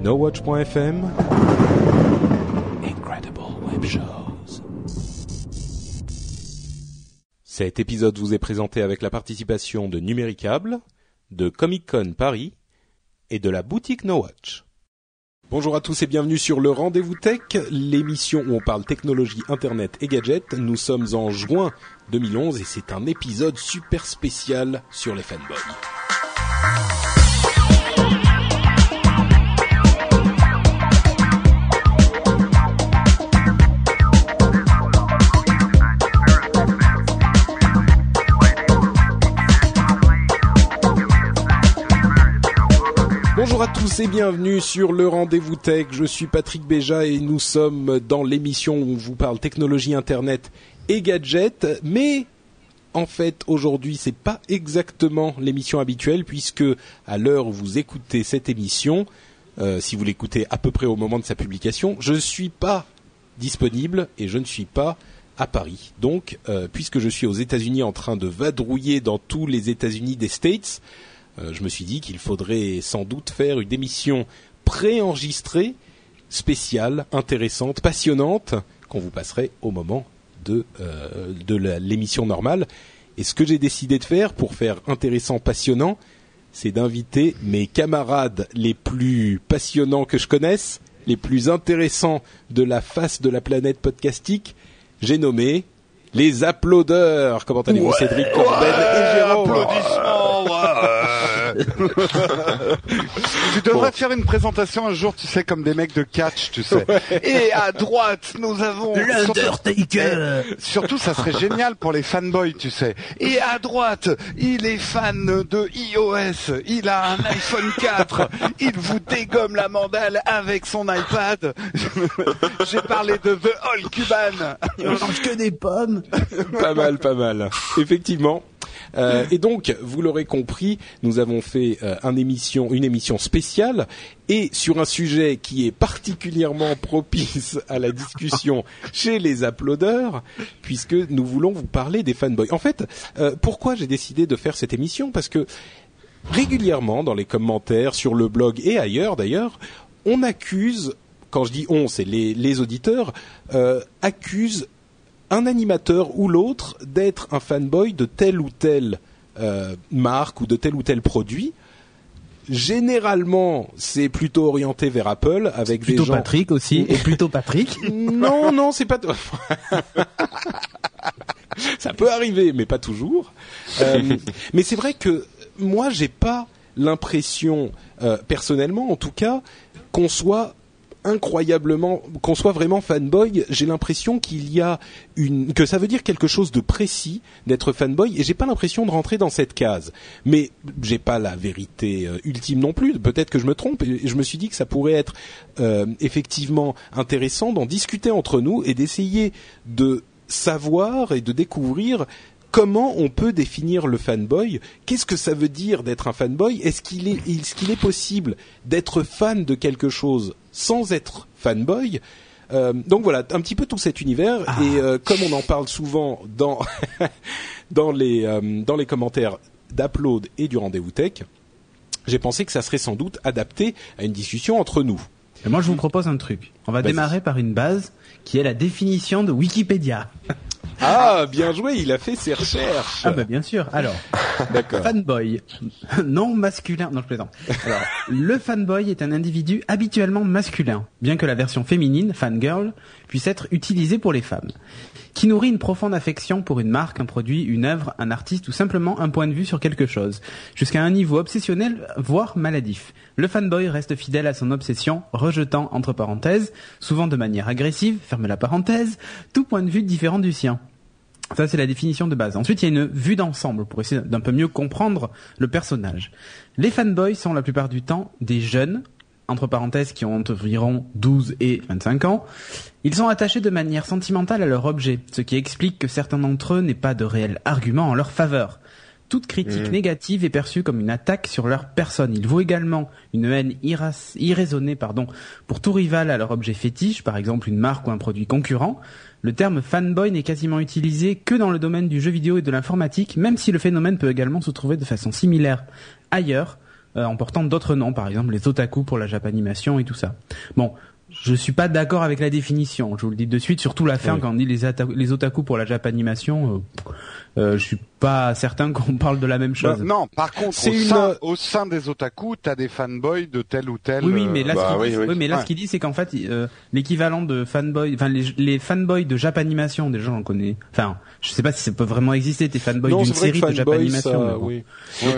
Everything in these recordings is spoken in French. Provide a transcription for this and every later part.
NoWatch.fm Incredible Web Shows. Cet épisode vous est présenté avec la participation de Numéricable, de Comic Con Paris et de la boutique NoWatch. Bonjour à tous et bienvenue sur le Rendez-vous Tech, l'émission où on parle technologie, internet et gadgets. Nous sommes en juin 2011 et c'est un épisode super spécial sur les fanboys. Bonjour à tous et bienvenue sur le Rendez-vous Tech. Je suis Patrick Béja et nous sommes dans l'émission où on vous parle technologie, internet et gadgets. Mais en fait, aujourd'hui, c'est pas exactement l'émission habituelle puisque à l'heure où vous écoutez cette émission, euh, si vous l'écoutez à peu près au moment de sa publication, je ne suis pas disponible et je ne suis pas à Paris. Donc, euh, puisque je suis aux États-Unis en train de vadrouiller dans tous les États-Unis des States, je me suis dit qu'il faudrait sans doute faire une émission préenregistrée, spéciale, intéressante, passionnante, qu'on vous passerait au moment de, euh, de l'émission normale. Et ce que j'ai décidé de faire pour faire intéressant, passionnant, c'est d'inviter mes camarades les plus passionnants que je connaisse, les plus intéressants de la face de la planète podcastique. J'ai nommé les applaudeurs. Comment allez-vous, Cédric Corben et Jérôme Applaudissements, ouais. tu devrais faire une présentation un jour, tu sais, comme des mecs de catch, tu sais. Et à droite, nous avons... L'Undertaker Surtout, surtout, ça serait génial pour les fanboys, tu sais. Et à droite, il est fan de iOS, il a un iPhone 4, il vous dégomme la mandale avec son iPad. J'ai parlé de The All Cuban. On mange que des pommes pas mal, pas mal. Effectivement. Euh, et donc, vous l'aurez compris, nous avons fait euh, un émission, une émission spéciale et sur un sujet qui est particulièrement propice à la discussion chez les applaudeurs, puisque nous voulons vous parler des fanboys. En fait, euh, pourquoi j'ai décidé de faire cette émission? Parce que régulièrement, dans les commentaires, sur le blog et ailleurs d'ailleurs, on accuse, quand je dis on, c'est les, les auditeurs, accusent un animateur ou l'autre d'être un fanboy de telle ou telle euh, marque ou de tel ou tel produit. Généralement, c'est plutôt orienté vers Apple avec Plutôt des gens. Patrick aussi, et plutôt Patrick. Non, non, c'est pas. Ça peut arriver, mais pas toujours. Euh, mais c'est vrai que moi, j'ai pas l'impression, euh, personnellement, en tout cas, qu'on soit incroyablement, qu'on soit vraiment fanboy. J'ai l'impression qu'il y a une, que ça veut dire quelque chose de précis d'être fanboy, et j'ai pas l'impression de rentrer dans cette case. Mais j'ai pas la vérité euh, ultime non plus. Peut-être que je me trompe. Et je me suis dit que ça pourrait être euh, effectivement intéressant d'en discuter entre nous et d'essayer de savoir et de découvrir comment on peut définir le fanboy? Qu'est-ce que ça veut dire d'être un fanboy? Est-ce qu'il est, est-ce qu'il est possible d'être fan de quelque chose sans être fanboy? Euh, donc voilà, un petit peu tout cet univers et euh, comme on en parle souvent dans dans les euh, dans les commentaires d'Upload et du rendez-vous tech, j'ai pensé que ça serait sans doute adapté à une discussion entre nous. Et moi, je vous propose un truc. On va Vas-y. démarrer par une base qui est la définition de Wikipédia. Ah, bien joué, il a fait ses recherches. Ah bah bien sûr. Alors, D'accord. fanboy, non masculin. Non, je plaisante. Alors, le fanboy est un individu habituellement masculin, bien que la version féminine, fangirl, puisse être utilisée pour les femmes, qui nourrit une profonde affection pour une marque, un produit, une œuvre, un artiste ou simplement un point de vue sur quelque chose, jusqu'à un niveau obsessionnel, voire maladif. Le fanboy reste fidèle à son obsession, rejetant, entre parenthèses, souvent de manière agressive, ferme la parenthèse, tout point de vue différent du sien. Ça, c'est la définition de base. Ensuite, il y a une vue d'ensemble pour essayer d'un peu mieux comprendre le personnage. Les fanboys sont la plupart du temps des jeunes, entre parenthèses, qui ont environ 12 et 25 ans. Ils sont attachés de manière sentimentale à leur objet, ce qui explique que certains d'entre eux n'aient pas de réel argument en leur faveur. Toute critique négative est perçue comme une attaque sur leur personne. Ils vouent également une haine irraisonnée pardon, pour tout rival à leur objet fétiche, par exemple une marque ou un produit concurrent. Le terme fanboy n'est quasiment utilisé que dans le domaine du jeu vidéo et de l'informatique, même si le phénomène peut également se trouver de façon similaire ailleurs, euh, en portant d'autres noms, par exemple les otaku pour la japanimation et tout ça. Bon, je suis pas d'accord avec la définition, je vous le dis de suite, surtout la fin Oui. quand on dit les, les otaku pour la japanimation, euh, euh, je suis pas certain qu'on parle de la même chose. Bah, non, par contre, C'est au, une- sein, au sein des otaku, t'as des fanboys de tel ou tel. Oui, oui, mais là, euh, ce qu'il bah, dit, oui, oui. oui, mais là, Ouais. ce qu'il dit, c'est qu'en fait, euh, l'équivalent de fanboy, enfin, les, les fanboys de Japanimation, déjà, j'en connais. Enfin, je sais pas si ça peut vraiment exister, tes fanboys Non, d'une série de fanboy, Japanimation. ça, mais bon. oui.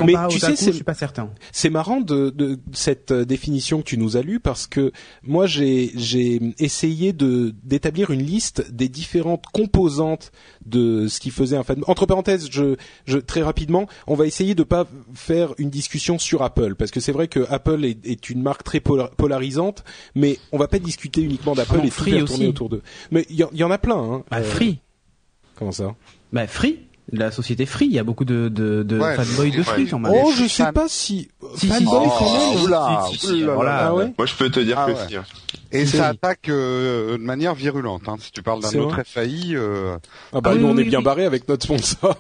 Mais Mais tu sais, je suis pas certain. C'est marrant de, de cette euh, définition que tu nous as lue parce que moi j'ai j'ai essayé de d'établir une liste des différentes composantes de ce qui faisait un fan. Entre parenthèses, je, je très rapidement, on va essayer de pas faire une discussion sur Apple parce que c'est vrai que Apple est, est une marque très polar- polarisante, mais on va pas discuter uniquement d'Apple et tout Free faire tourner autour d'eux. Mais il y, en- il y en a plein. Hein. Bah, Free. Comment ça Bah, Free. La société Free, il y a beaucoup de, de, de Ouais, fanboys de. Free, quand même. Oh, je sais pas si Si, si, fanboy si. quand même. Oh, oula, Si, si, si, oula, voilà. Ah ouais. Moi, je peux te dire Ah que ouais. Et ça attaque euh, de manière virulente. Hein. Si tu parles d'un autre FAI, euh, Ah bah Ah oui, nous on oui, est bien oui. barré avec notre sponsor.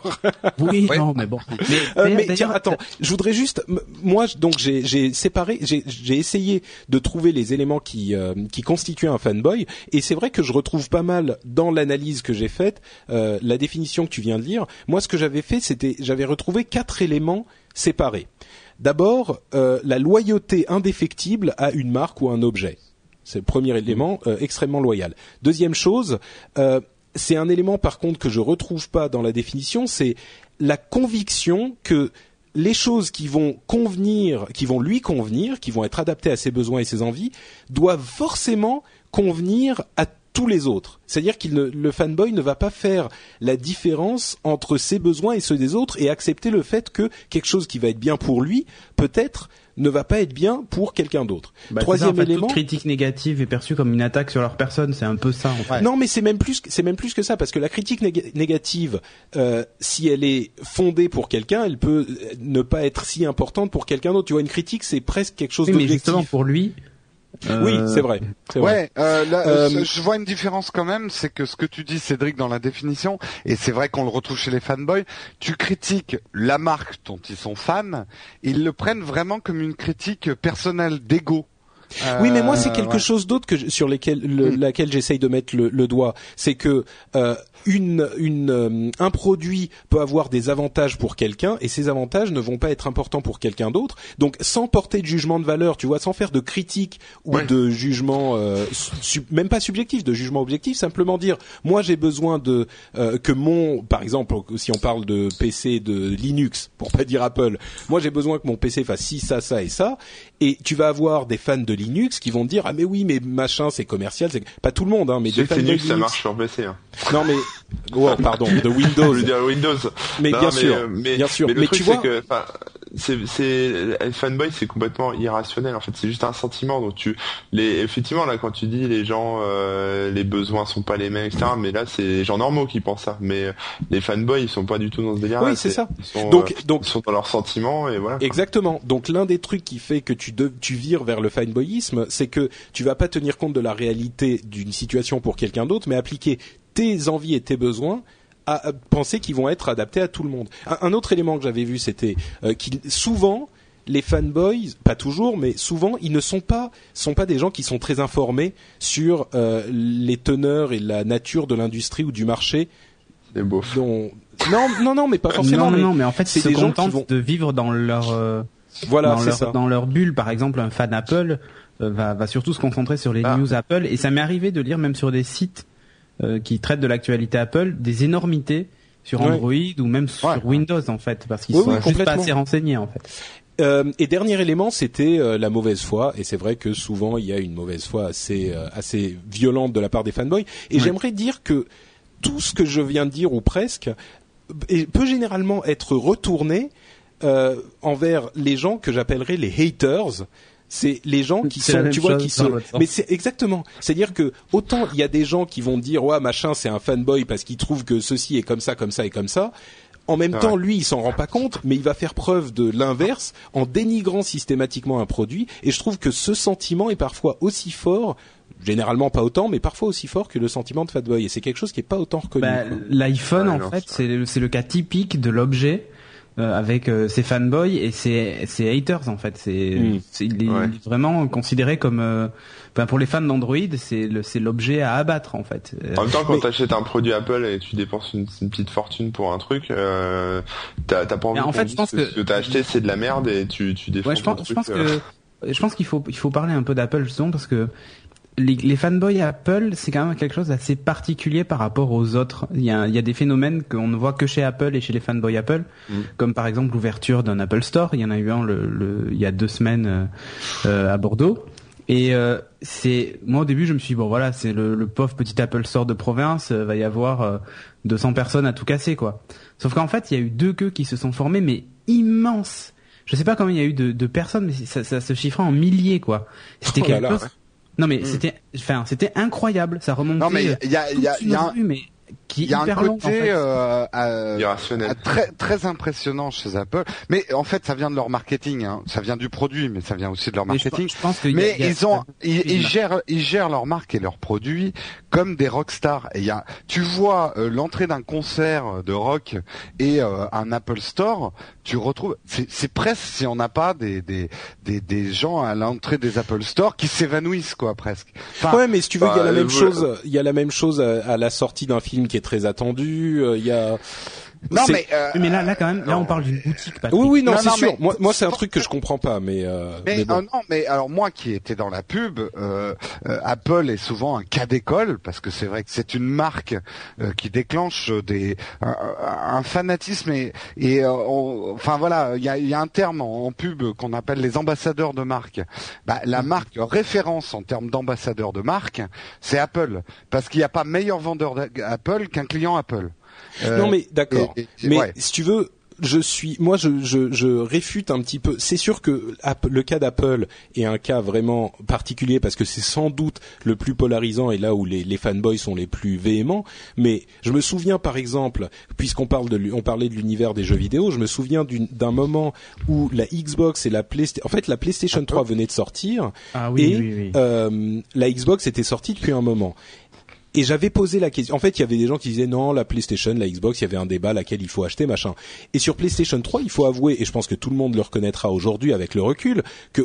Oui, Ouais. non, mais bon. Mais, Euh, mais tiens, attends, je voudrais juste, moi, donc j'ai j'ai séparé, j'ai j'ai essayé de trouver les éléments qui euh, qui constituaient un fanboy, et c'est vrai que je retrouve pas mal dans l'analyse que j'ai faite euh, la définition que tu viens de lire. Moi, ce que j'avais fait, c'était, j'avais retrouvé quatre éléments séparés. D'abord, euh, la loyauté indéfectible à une marque ou un objet. C'est le premier élément euh, extrêmement loyal. Deuxième chose, euh, c'est un élément par contre que je retrouve pas dans la définition, c'est la conviction que les choses qui vont convenir, qui vont lui convenir, qui vont être adaptées à ses besoins et ses envies, doivent forcément convenir à tous les autres. C'est-à-dire qu'il ne, le fanboy ne va pas faire la différence entre ses besoins et ceux des autres et accepter le fait que quelque chose qui va être bien pour lui, peut-être, ne va pas être bien pour quelqu'un d'autre. bah, Troisième ça, en fait, élément. Toute critique négative est perçue comme une attaque sur leur personne, c'est un peu ça, en fait. Non, mais c'est même plus, que- c'est même plus que ça, parce que la critique néga- négative, euh, si elle est fondée pour quelqu'un, elle peut euh, ne pas être si importante pour quelqu'un d'autre. Tu vois, une critique, c'est presque quelque chose Oui, mais d'objectif. justement, pour lui, Oui, euh, c'est vrai. c'est vrai. Ouais, euh, là, Euh, euh, je vois une différence quand même, c'est que ce que tu dis, Cédric, dans la définition, et c'est vrai qu'on le retrouve chez les fanboys, tu critiques la marque dont ils sont fans, ils le prennent vraiment comme une critique personnelle d'ego. Oui, mais moi, Euh, c'est quelque ouais. chose d'autre que je- sur lesquels, le- Mm. laquelle j'essaye de mettre le, le doigt. C'est que euh, une, une, euh, un produit peut avoir des avantages pour quelqu'un et ces avantages ne vont pas être importants pour quelqu'un d'autre. Donc, sans porter de jugement de valeur, tu vois, sans faire de critique ou Ouais. de jugement, euh, même pas subjectif, de jugement objectif, simplement dire, moi, j'ai besoin de euh, que mon, par exemple, si on parle de PC de Linux, pour pas dire Apple, moi, j'ai besoin que mon PC fasse ci, ça, ça et ça. Et tu vas avoir des fans de Linux qui vont te dire ah mais oui mais machin c'est commercial c'est pas tout le monde hein mais des fans que de Linux, Linux ça marche sur PC. Hein. non mais oh, pardon de Je Windows veux dire Windows. mais Non, bien sûr euh, mais, bien sûr Mais le mais truc, tu c'est vois que, c'est, c'est, les fanboy, c'est complètement irrationnel. En fait, c'est juste un sentiment. Donc tu, les, effectivement, là, quand tu dis les gens, euh, les besoins sont pas les mêmes, etc. Mais là, c'est les gens normaux qui pensent ça. Mais euh, les fanboys, ils sont pas du tout dans ce délire. Oui, c'est ça. Ils sont, Donc- euh, donc- ils sont dans leurs sentiments et voilà. Exactement. Donc l'un des trucs qui fait que tu, de- tu vires vers le fanboyisme, c'est que tu vas pas tenir compte de la réalité d'une situation pour quelqu'un d'autre, mais appliquer tes envies et tes besoins à, à penser qu'ils vont être adaptés à tout le monde. Un, un autre élément que j'avais vu, c'était euh, qu'il souvent les fanboys, pas toujours, mais souvent, ils ne sont pas sont pas des gens qui sont très informés sur euh, les teneurs et la nature de l'industrie ou du marché. C'est beau. Dont... Non, non, non, mais pas forcément. non, non, mais non, mais en fait, c'est des gens qui vont- de vivre dans leur, euh, Voilà, dans, c'est leur ça. dans leur bulle. Par exemple, un fan Apple euh, va, va surtout se concentrer sur les Ah. news Apple. Et ça m'est arrivé de lire même sur des sites euh, qui traitent de l'actualité Apple des énormités sur. Android ou même sur Ouais. Windows en fait, parce qu'ils Oui, sont oui, juste pas assez renseignés en fait. Euh, et dernier élément, c'était euh, la mauvaise foi. Et c'est vrai que souvent il y a une mauvaise foi assez euh, assez violente de la part des fanboys. Et j'aimerais dire que tout ce que je viens de dire ou presque peut généralement être retourné euh, envers les gens que j'appellerais les haters. C'est les gens qui sont, tu vois, chose qui sont. Mais c'est exactement. C'est-à-dire que autant il y a des gens qui vont dire ouais machin c'est un fanboy parce qu'il trouve que ceci est comme ça, comme ça et comme ça. En même Ouais. temps, lui, il s'en rend pas compte, mais il va faire preuve de l'inverse en dénigrant systématiquement un produit. Et je trouve que ce sentiment est parfois aussi fort, généralement pas autant, mais parfois aussi fort que le sentiment de fanboy. Et c'est quelque chose qui est pas autant reconnu. Bah. L'iPhone, Ouais, en non, fait, c'est c'est le, c'est le cas typique de l'objet euh, avec euh, ses fanboys et ses, ses haters, en fait. C'est, Mm. c'est- il est Ouais. vraiment considéré comme, euh, enfin, pour les fans d'Android, c'est le, c'est l'objet à abattre, en fait. Euh, En même temps, quand Mais- t'achètes un produit Apple et tu dépenses une, une petite fortune pour un truc, euh, t'as t'as pas envie en fait, je pense que, ce que t'as acheté c'est de la merde et tu, tu défends Ouais, je pense, je pense que, je pense qu'il faut, il faut parler un peu d'Apple justement parce que les, les fanboys Apple, c'est quand même quelque chose d'assez particulier par rapport aux autres. Il y a, il y a des phénomènes qu'on ne voit que chez Apple et chez les fanboys Apple, Mm. comme par exemple l'ouverture d'un Apple Store. Il y en a eu un le, le- il y a deux semaines euh, euh, à Bordeaux. Et euh, c'est moi au début je me suis dit, bon voilà c'est le, le pauvre petit Apple Store de province euh, va y avoir euh, 200 personnes à tout casser quoi. Sauf qu'en fait il y a eu deux queues qui se sont formées mais immenses. Je sais pas combien il y a eu de, de personnes mais ça, ça se chiffrait en milliers quoi. C'était Oh quelque là, chose. ouais. Non mais c'était enfin c'était incroyable ça remontait. Non, mais euh, il y a, il y a, toute il y a un- mais qui est il y a un en côté fait. euh, euh, irrationnel. Très très impressionnant chez Apple. Mais en fait, ça vient de leur marketing. Hein. Ça vient du produit, mais ça vient aussi de leur Mais je, marketing. je pense que il y a- Mais il y a- ils ont, ils, gèrent, ils gèrent leur marque et leurs produits comme des rockstars. Et il y a, tu vois euh, l'entrée d'un concert de rock et euh, un Apple Store, tu retrouves, c'est c'est presque si on n'a pas des, des des des gens à l'entrée des Apple Store qui s'évanouissent quoi presque. Enfin, ouais, mais si tu veux, il y a bah, la même euh, chose. Il y a la même chose à, à la sortie d'un film qui est très attendu. euh, Il y a. non mais euh, Oui, mais là là quand même là non. on parle d'une boutique Patrick. Oui, oui, non, Non, c'est non, sûr. mais- Moi, moi, c'est un truc que je comprends pas, mais. Euh, Mais, mais bon. euh, non, mais alors moi qui étais dans la pub, euh, euh, Apple est souvent un cas d'école parce que c'est vrai que c'est une marque euh, qui déclenche des un, un fanatisme et, et euh, on- enfin voilà, il y a, il y a un terme en, en pub qu'on appelle les ambassadeurs de marque. Bah, la marque référence en termes d'ambassadeur de marque, c'est Apple parce qu'il n'y a pas meilleur vendeur d'Apple qu'un client Apple. Euh, non, mais d'accord. Mais ouais. si tu veux, je suis, moi, je, je, je réfute un petit peu. C'est sûr que le cas d'Apple est un cas vraiment particulier parce que c'est sans doute le plus polarisant et là où les, les fanboys sont les plus véhéments. Mais je me souviens, par exemple, puisqu'on parle de, on parlait de l'univers des jeux vidéo, je me souviens d'un moment où la Xbox et la PlayStation, en fait, la PlayStation 3 venait de sortir Ah oui et oui oui. euh, la Xbox était sortie depuis un moment. Et j'avais posé la question. En fait, il y avait des gens qui disaient non, la PlayStation, la Xbox, il y avait un débat laquelle il faut acheter, machin. Et sur PlayStation 3, il faut avouer, et je pense que tout le monde le reconnaîtra aujourd'hui avec le recul, que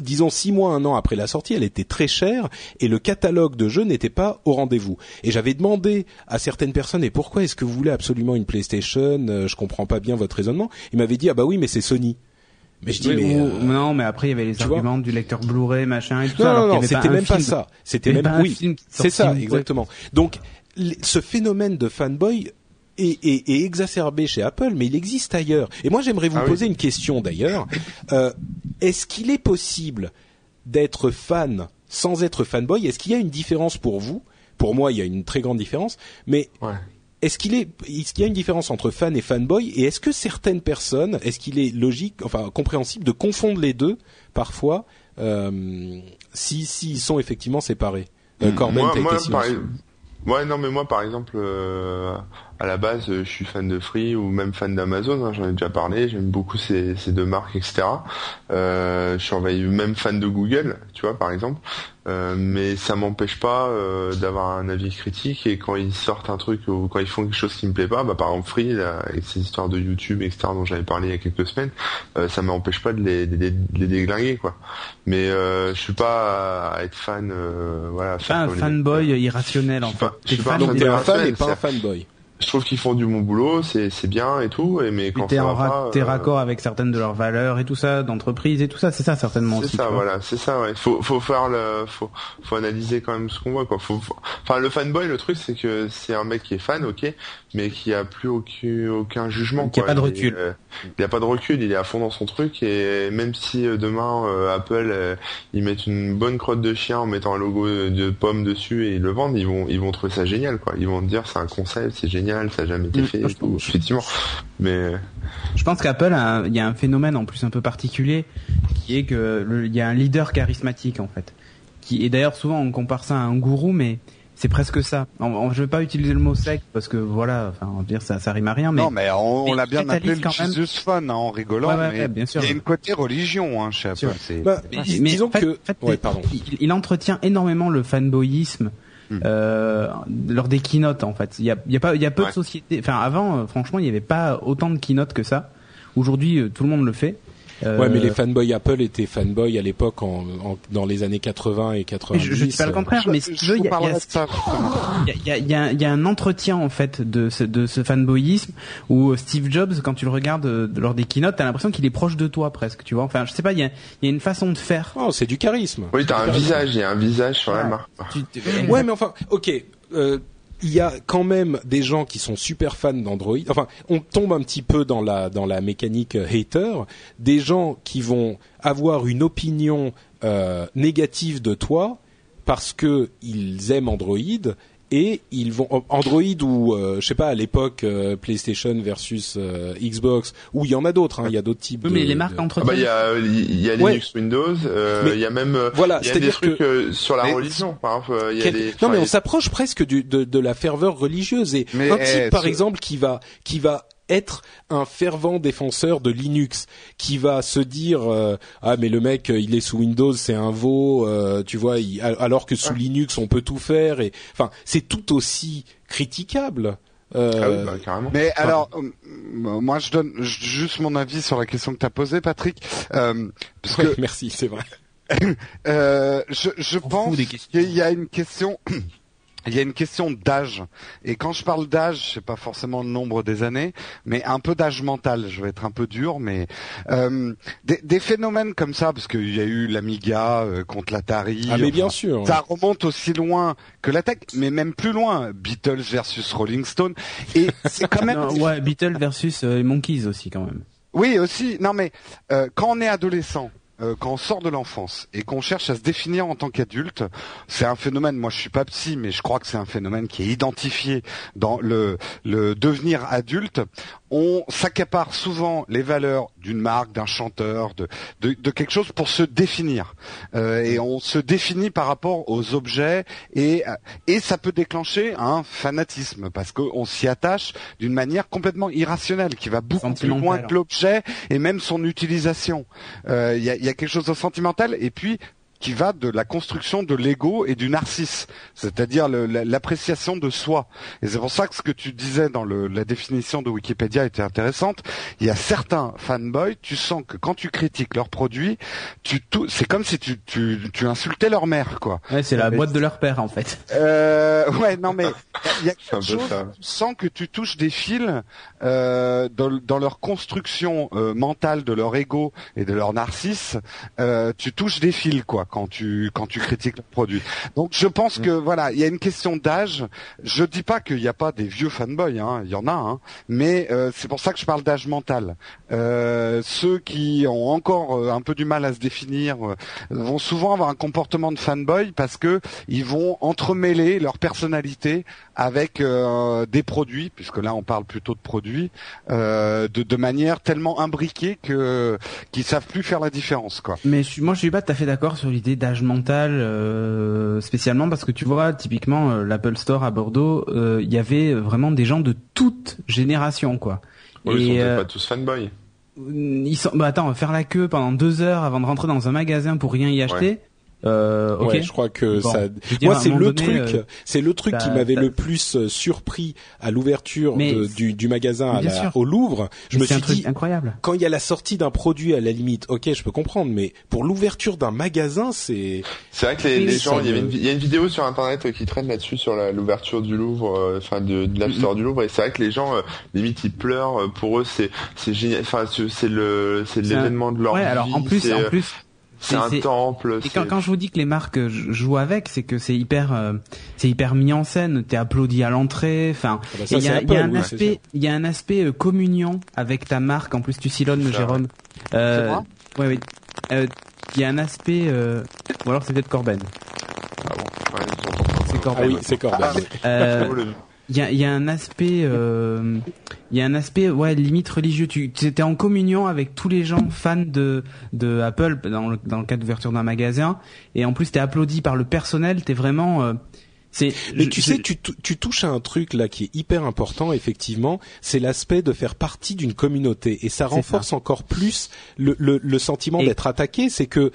disons six mois, un an après la sortie, elle était très chère et le catalogue de jeux n'était pas au rendez-vous. Et j'avais demandé à certaines personnes, et pourquoi est-ce que vous voulez absolument une PlayStation? Euh, Je comprends pas bien votre raisonnement. Ils m'avaient dit ah bah oui, mais c'est Sony. Mais je dis Oui, mais ou- euh, non, mais après il y avait les tu arguments du lecteur Blu-ray, machin et tout non, ça. non, non, c'était même pas ça. C'était même pas un oui, c'est ça, exactement. Donc, ce phénomène de fanboy est, est- est exacerbé chez Apple, mais il existe ailleurs. Et moi, j'aimerais vous Ah oui. poser une question d'ailleurs. Euh, Est-ce qu'il est possible d'être fan sans être fanboy? Est-ce qu'il y a une différence pour vous? Pour moi, il y a une très grande différence, mais Ouais. Est-ce qu'il est, est-ce qu'il y a une différence entre fan et fanboy Et est-ce que certaines personnes, est-ce qu'il est logique, enfin compréhensible de confondre les deux parfois, euh, si s'ils sont effectivement séparés? Euh, Corben, moi, par-. Ouais, non, mais moi, par exemple, euh, à la base, euh, je suis fan de Free ou même fan d'Amazon. hein, J'en ai déjà parlé. J'aime beaucoup ces, ces deux marques, etc. Euh, je suis envahi- même fan de Google, tu vois, par exemple. Euh, mais ça m'empêche pas euh, d'avoir un avis critique. Et quand ils sortent un truc ou quand ils font quelque chose qui me plaît pas, bah, par exemple Free, là, avec ces histoires de YouTube, etc. dont j'avais parlé il y a quelques semaines, euh, ça m'empêche pas de les, de les, de les déglinguer, quoi. Mais euh, je suis pas à, être fan, euh, voilà. Pas un fanboy irrationnel en fait. je suis pas fan un fan et pas fanboy. Je trouve qu'ils font du bon boulot, c'est bien et tout, et mais quand t'es en ra- pas, t'es euh, raccord avec certaines de leurs valeurs et tout ça, d'entreprise et tout ça, c'est ça certainement C'est ça, voilà, c'est ça. Ouais. Faut, faut faire le, faut, faut analyser quand même ce qu'on voit, quoi. Faut, faut- Enfin, le fanboy, le truc, c'est que c'est un mec qui est fan, ok, mais qui a plus aucun, aucun jugement. Qui a pas de Il recul. euh, il a pas de recul. Il est à fond dans son truc et même si euh, demain euh, Apple, ils mettent une bonne crotte de chien en mettant un logo de, pomme dessus et ils le vendent, ils vont, ils vont trouver ça génial, quoi. Ils vont dire c'est un concept, c'est génial, ça a jamais été Mm, fait, je et tout, effectivement. Mais Je pense qu'Apple, il y a un phénomène en plus un peu particulier, qui est que il y a un leader charismatique en fait. Qui et d'ailleurs souvent on compare ça à un gourou, mais c'est presque ça. En- je vais pas utiliser le mot sec parce que voilà, enfin on va dire ça, ça rime à rien, mais non, mais on, on l'a bien appelé le quand même. Jesus Fun hein, en rigolant, Ouais, ouais, mais ouais, bien sûr. il y a une côté religion hein, chez Apple. Bah, Mais dis- disons en fait- que en fait, pardon. il, il entretient énormément le fanboyisme Hmm. euh, lors des keynotes en fait. Il y a, il y a pas, il y a peu Ouais. de sociétés. Enfin avant, euh, franchement, il y avait pas autant de keynotes que ça. Aujourd'hui, euh, tout le monde le fait. Euh, Ouais, mais les fanboys Apple étaient fanboys à l'époque en, en- dans les années 80 et mais 90. je, je dis pas le contraire, mais si tu veux, il y a, y y un entretien en fait de ce, de ce fanboyisme où Steve Jobs, quand tu le regardes euh, lors des keynotes, t'as l'impression qu'il est proche de toi presque, tu vois. Enfin, je sais pas, il y a, il y a une façon de faire. Oh, c'est du charisme. oui, t'as un visage, il y a un visage sur la marque. Tu- tu- Ouais, mais enfin, ok. euh, il y a quand même des gens qui sont super fans d'Android. Enfin, on tombe un petit peu dans la dans la mécanique euh, hater. Des gens qui vont avoir une opinion euh, négative de toi parce que ils aiment Android et ils vont Android ou euh, je sais pas à l'époque euh, PlayStation versus euh, Xbox ou il y en a d'autres. hein, Il y a d'autres types. Oui, mais de- les marques de- Ah entretiennent. bah il y a il y a Ouais. Linux Windows, euh, il y a même euh, voilà, il y a des trucs que- euh, sur la Mais- religion par exemple, euh, il y a Quel- des Non enfin, mais on s'approche presque du, de, de la ferveur religieuse et Mais, un type eh, par ce- exemple qui va qui va être un fervent défenseur de Linux, qui va se dire euh, ah mais le mec euh, il est sous Windows c'est un veau, euh, tu vois, il- alors que sous Linux on peut tout faire et enfin c'est tout aussi critiquable. Euh, Ah oui, bah, carrément. Mais Enfin, alors, euh, moi je donne juste mon avis sur la question que tu as posée, Patrick. Euh, parce ouais, que merci, c'est vrai. euh, je, je pense qu'il y a une question. Il y a une question d'âge. Et quand je parle d'âge, je sais pas forcément le nombre des années, mais un peu d'âge mental. Je vais être un peu dur, mais euh, des, des phénomènes comme ça, parce qu'il y a eu l'Amiga euh, contre l'Atari. Ah mais bien sûr. Ça remonte aussi loin que la tech, mais même plus loin. Beatles versus Rolling Stone. Et c'est quand même. Non, ouais, Beatles versus euh, Monkeys aussi quand même. Oui, aussi. Non, mais euh, quand on est adolescent, euh, quand on sort de l'enfance et qu'on cherche à se définir en tant qu'adulte, c'est un phénomène. Moi, je suis pas psy, mais je crois que c'est un phénomène qui est identifié dans le le devenir adulte. On s'accapare souvent les valeurs d'une marque, d'un chanteur, de, de de quelque chose pour se définir. Euh, et on se définit par rapport aux objets et et ça peut déclencher un fanatisme parce qu'on s'y attache d'une manière complètement irrationnelle qui va beaucoup plus loin que l'objet et même son utilisation. Euh, Il y, a, il y a quelque chose de sentimental et puis qui va de la construction de l'ego et du narcisse, c'est-à-dire l'appréciation de soi. Et c'est pour ça que ce que tu disais dans le, la définition de Wikipédia était intéressante. Il y a certains fanboys, tu sens que quand tu critiques leurs produits, tu c'est comme si tu, tu, tu insultais leur mère, quoi. Ouais, c'est la Mais boîte de leur père en fait. Euh, ouais, non mais il y a quelque chose, tu sens que tu touches des fils euh, dans, dans leur construction euh, mentale de leur ego et de leur narcisse. Euh, tu touches des fils quoi quand tu quand tu critiques le produit. Donc je pense que voilà, il y a une question d'âge. Je dis pas qu'il n'y a pas des vieux fanboys, hein, il y en a, hein, mais euh, c'est pour ça que je parle d'âge mental. Euh, ceux qui ont encore euh, un peu du mal à se définir euh, vont souvent avoir un comportement de fanboy parce que ils vont entremêler leur personnalité avec euh, des produits, puisque là on parle plutôt de produits, euh, de, de manière tellement imbriquée que qu'ils savent plus faire la différence, quoi. Mais moi, je suis pas tout à fait d'accord sur l'idée d'âge mental, euh, spécialement parce que tu vois, typiquement, euh, l'Apple Store à Bordeaux, euh, il y avait vraiment des gens de toute génération, quoi. ils sont peut-être euh, pas tous fanboys. ils sont, bah attends, faire la queue pendant deux heures avant de rentrer dans un magasin pour rien y acheter. Euh, ok. Ouais, je crois que Bon. ça. Dire, Moi, c'est le donné, truc, euh, c'est le truc qui m'avait le plus euh, surpris à l'ouverture de- du, du magasin à la- au Louvre. Je mais me un suis truc dit, incroyable. quand il y a la sortie d'un produit à la limite, ok, je peux comprendre, mais pour l'ouverture d'un magasin, c'est C'est vrai que les, gens, il y, une, il y a une vidéo sur internet euh, qui traîne là-dessus sur la- l'ouverture du Louvre, euh, enfin de, de l'App Store du Louvre, et c'est vrai que les gens, euh, limite, ils pleurent. Pour eux, c'est c'est génial. Enfin, c'est le c'est l'événement de leur Ouais, vie. alors en plus, en plus, c'est un temple. Et quand, quand je vous dis que les marques euh, jou- jouent avec, c'est que c'est hyper, euh, c'est hyper mis en scène. T'es applaudi à l'entrée. Enfin, Ah bah il y a, y a un aspect, il y a un aspect euh, communion avec ta marque. En plus, tu sillonnes, Jérôme. Euh, C'est moi? ouais, oui. Euh, Il y a un aspect, euh, ou alors c'est peut-être Corben. Ah bon, ouais. C'est ah Corben. oui, c'est Corben. oui. Euh, Il y a, il y a un aspect, euh, il y a un aspect, ouais, limite religieux. Tu, étais en communion avec tous les gens fans de de Apple dans le dans le cas d'ouverture d'un magasin, et en plus t'es applaudi par le personnel. T'es vraiment, euh, c'est. Mais je- tu sais, tu, tou- tu touches à un truc là qui est hyper important, effectivement, c'est l'aspect de faire partie d'une communauté, et ça renforce encore plus le, le, le sentiment d'être attaqué. C'est que